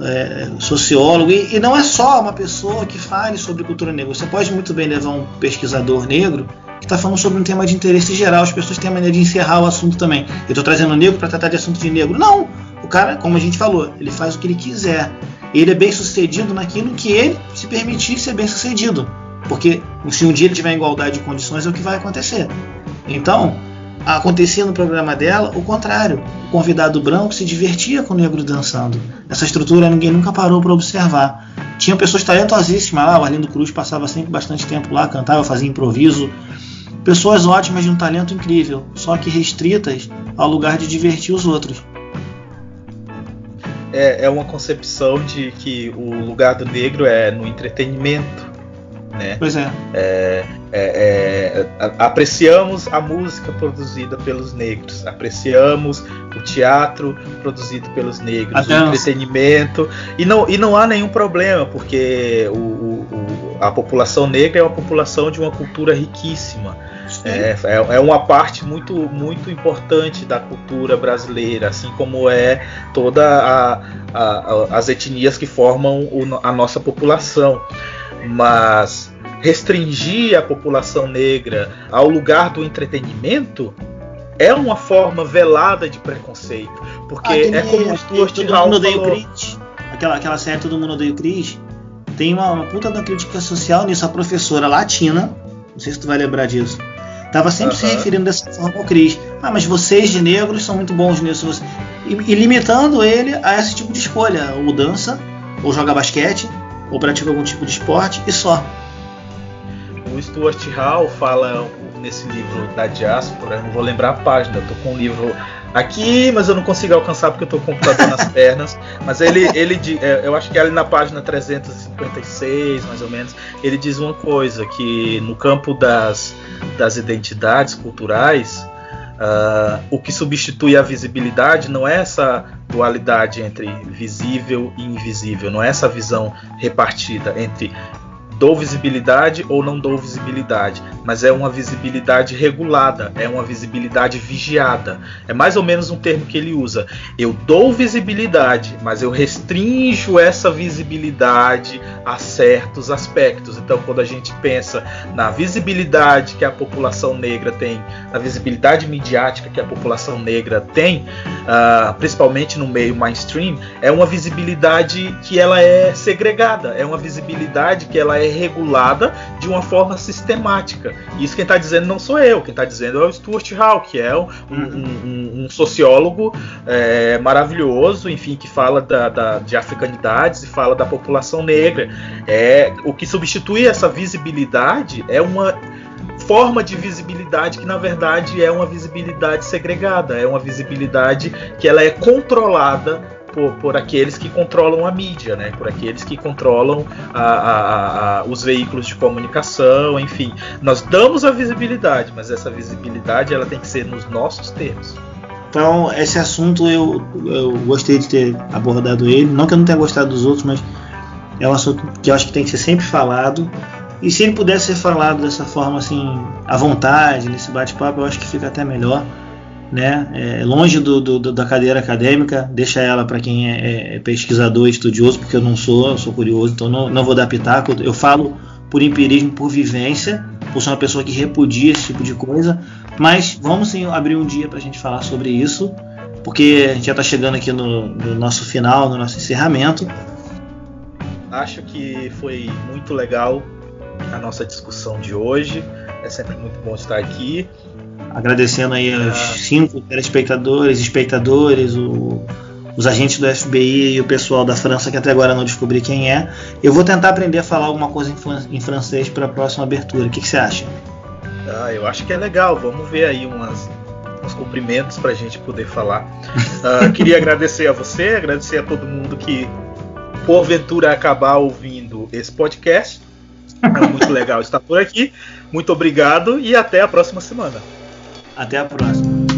é, sociólogo, e, e, não é só uma pessoa que fale sobre cultura negra. Você pode muito bem levar um pesquisador negro que está falando sobre um tema de interesse geral. As pessoas têm a maneira de encerrar o assunto também. Eu estou trazendo negro para tratar de assunto de negro. Não! O cara, como a gente falou, ele faz o que ele quiser ele é bem sucedido naquilo que ele se permitir ser bem sucedido. Porque se um dia ele tiver igualdade de condições, é o que vai acontecer. Então, acontecia no programa dela o contrário. O convidado branco se divertia com o negro dançando. Essa estrutura ninguém nunca parou para observar. Tinha pessoas talentosíssimas lá, o Arlindo Cruz passava sempre bastante tempo lá, cantava, fazia improviso. Pessoas ótimas de um talento incrível, só que restritas ao lugar de divertir os outros é, é uma concepção de que o lugar do negro é no entretenimento. Né? Pois é. é, é, é apreciamos a música produzida pelos negros, apreciamos o teatro produzido pelos negros, o entretenimento e não, e não há nenhum problema porque o, o, a população negra é uma população de uma cultura riquíssima é, é, é, uma parte muito, muito importante da cultura brasileira, assim como é toda a, a, as etnias que formam o, a nossa população. Mas restringir a população negra ao lugar do entretenimento é uma forma velada de preconceito, porque ah, é como o Stuart Hall falou. Aquela, aquela série Todo Mundo Odeia o Chris tem uma, uma puta da crítica social nisso. A professora latina, não sei se tu vai lembrar disso, Tava sempre uhum. se referindo dessa forma ao Cris. Ah, mas vocês de negros são muito bons nisso. E, e, limitando ele a esse tipo de escolha. Ou dança, ou joga basquete, ou pratica algum tipo de esporte e só. O Stuart Hall fala nesse livro da diáspora, não vou lembrar a página, tô com um livro aqui, mas eu não consigo alcançar porque eu tô com o computador nas <laughs> pernas. Mas ele, ele é, eu acho que ali na página 356, mais ou menos, ele diz uma coisa: que no campo das, das identidades culturais, uh, o que substitui a visibilidade não é essa dualidade entre visível e invisível, não é essa visão repartida entre dou visibilidade ou não dou visibilidade, mas é uma visibilidade regulada, é uma visibilidade vigiada. É mais ou menos um termo que ele usa. Eu dou visibilidade, mas eu restringo essa visibilidade a certos aspectos. Então, quando a gente pensa na visibilidade que a população negra tem, na visibilidade midiática que a população negra tem, uh, principalmente no meio mainstream, é uma visibilidade que ela é segregada, é uma visibilidade que ela é regulada de uma forma sistemática. Isso quem está dizendo não sou eu, quem está dizendo é o Stuart Hall, que é um, um, um sociólogo é, maravilhoso, enfim, que fala da, da, de africanidades e fala da população negra. É o que substitui essa visibilidade é uma forma de visibilidade que na verdade é uma visibilidade segregada, é uma visibilidade que ela é controlada por, por aqueles que controlam a mídia, né? por aqueles que controlam a, a, a, os veículos de comunicação, enfim. Nós damos a visibilidade, mas essa visibilidade ela tem que ser nos nossos termos. Então, esse assunto eu, eu gostei de ter abordado ele. Não que eu não tenha gostado dos outros, mas é um assunto que eu acho que tem que ser sempre falado. E se ele pudesse ser falado dessa forma assim, à vontade, nesse bate-papo, eu acho que fica até melhor. Né? É, longe do, do, da cadeira acadêmica, deixa ela para quem é, é, pesquisador, estudioso, porque eu não sou, eu sou curioso, então não, não vou dar pitaco. Eu falo por empirismo, por vivência, por ser uma pessoa que repudia esse tipo de coisa. Mas vamos sim abrir um dia para a gente falar sobre isso, porque a gente já está chegando aqui no, no nosso final, no nosso encerramento. Acho que foi muito legal a nossa discussão de hoje. É sempre muito bom estar aqui. Agradecendo aí aos cinco telespectadores, espectadores, o, os agentes do FBI e o pessoal da França que até agora não descobri quem é. Eu vou tentar aprender a falar alguma coisa em, em francês para a próxima abertura. O que, que, você acha? Ah, eu acho que é legal. Vamos ver aí umas, uns cumprimentos para a gente poder falar. Uh, <laughs> queria agradecer a você, agradecer a todo mundo que porventura acabar ouvindo esse podcast. É muito legal estar por aqui. Muito obrigado e até a próxima semana. Até a próxima.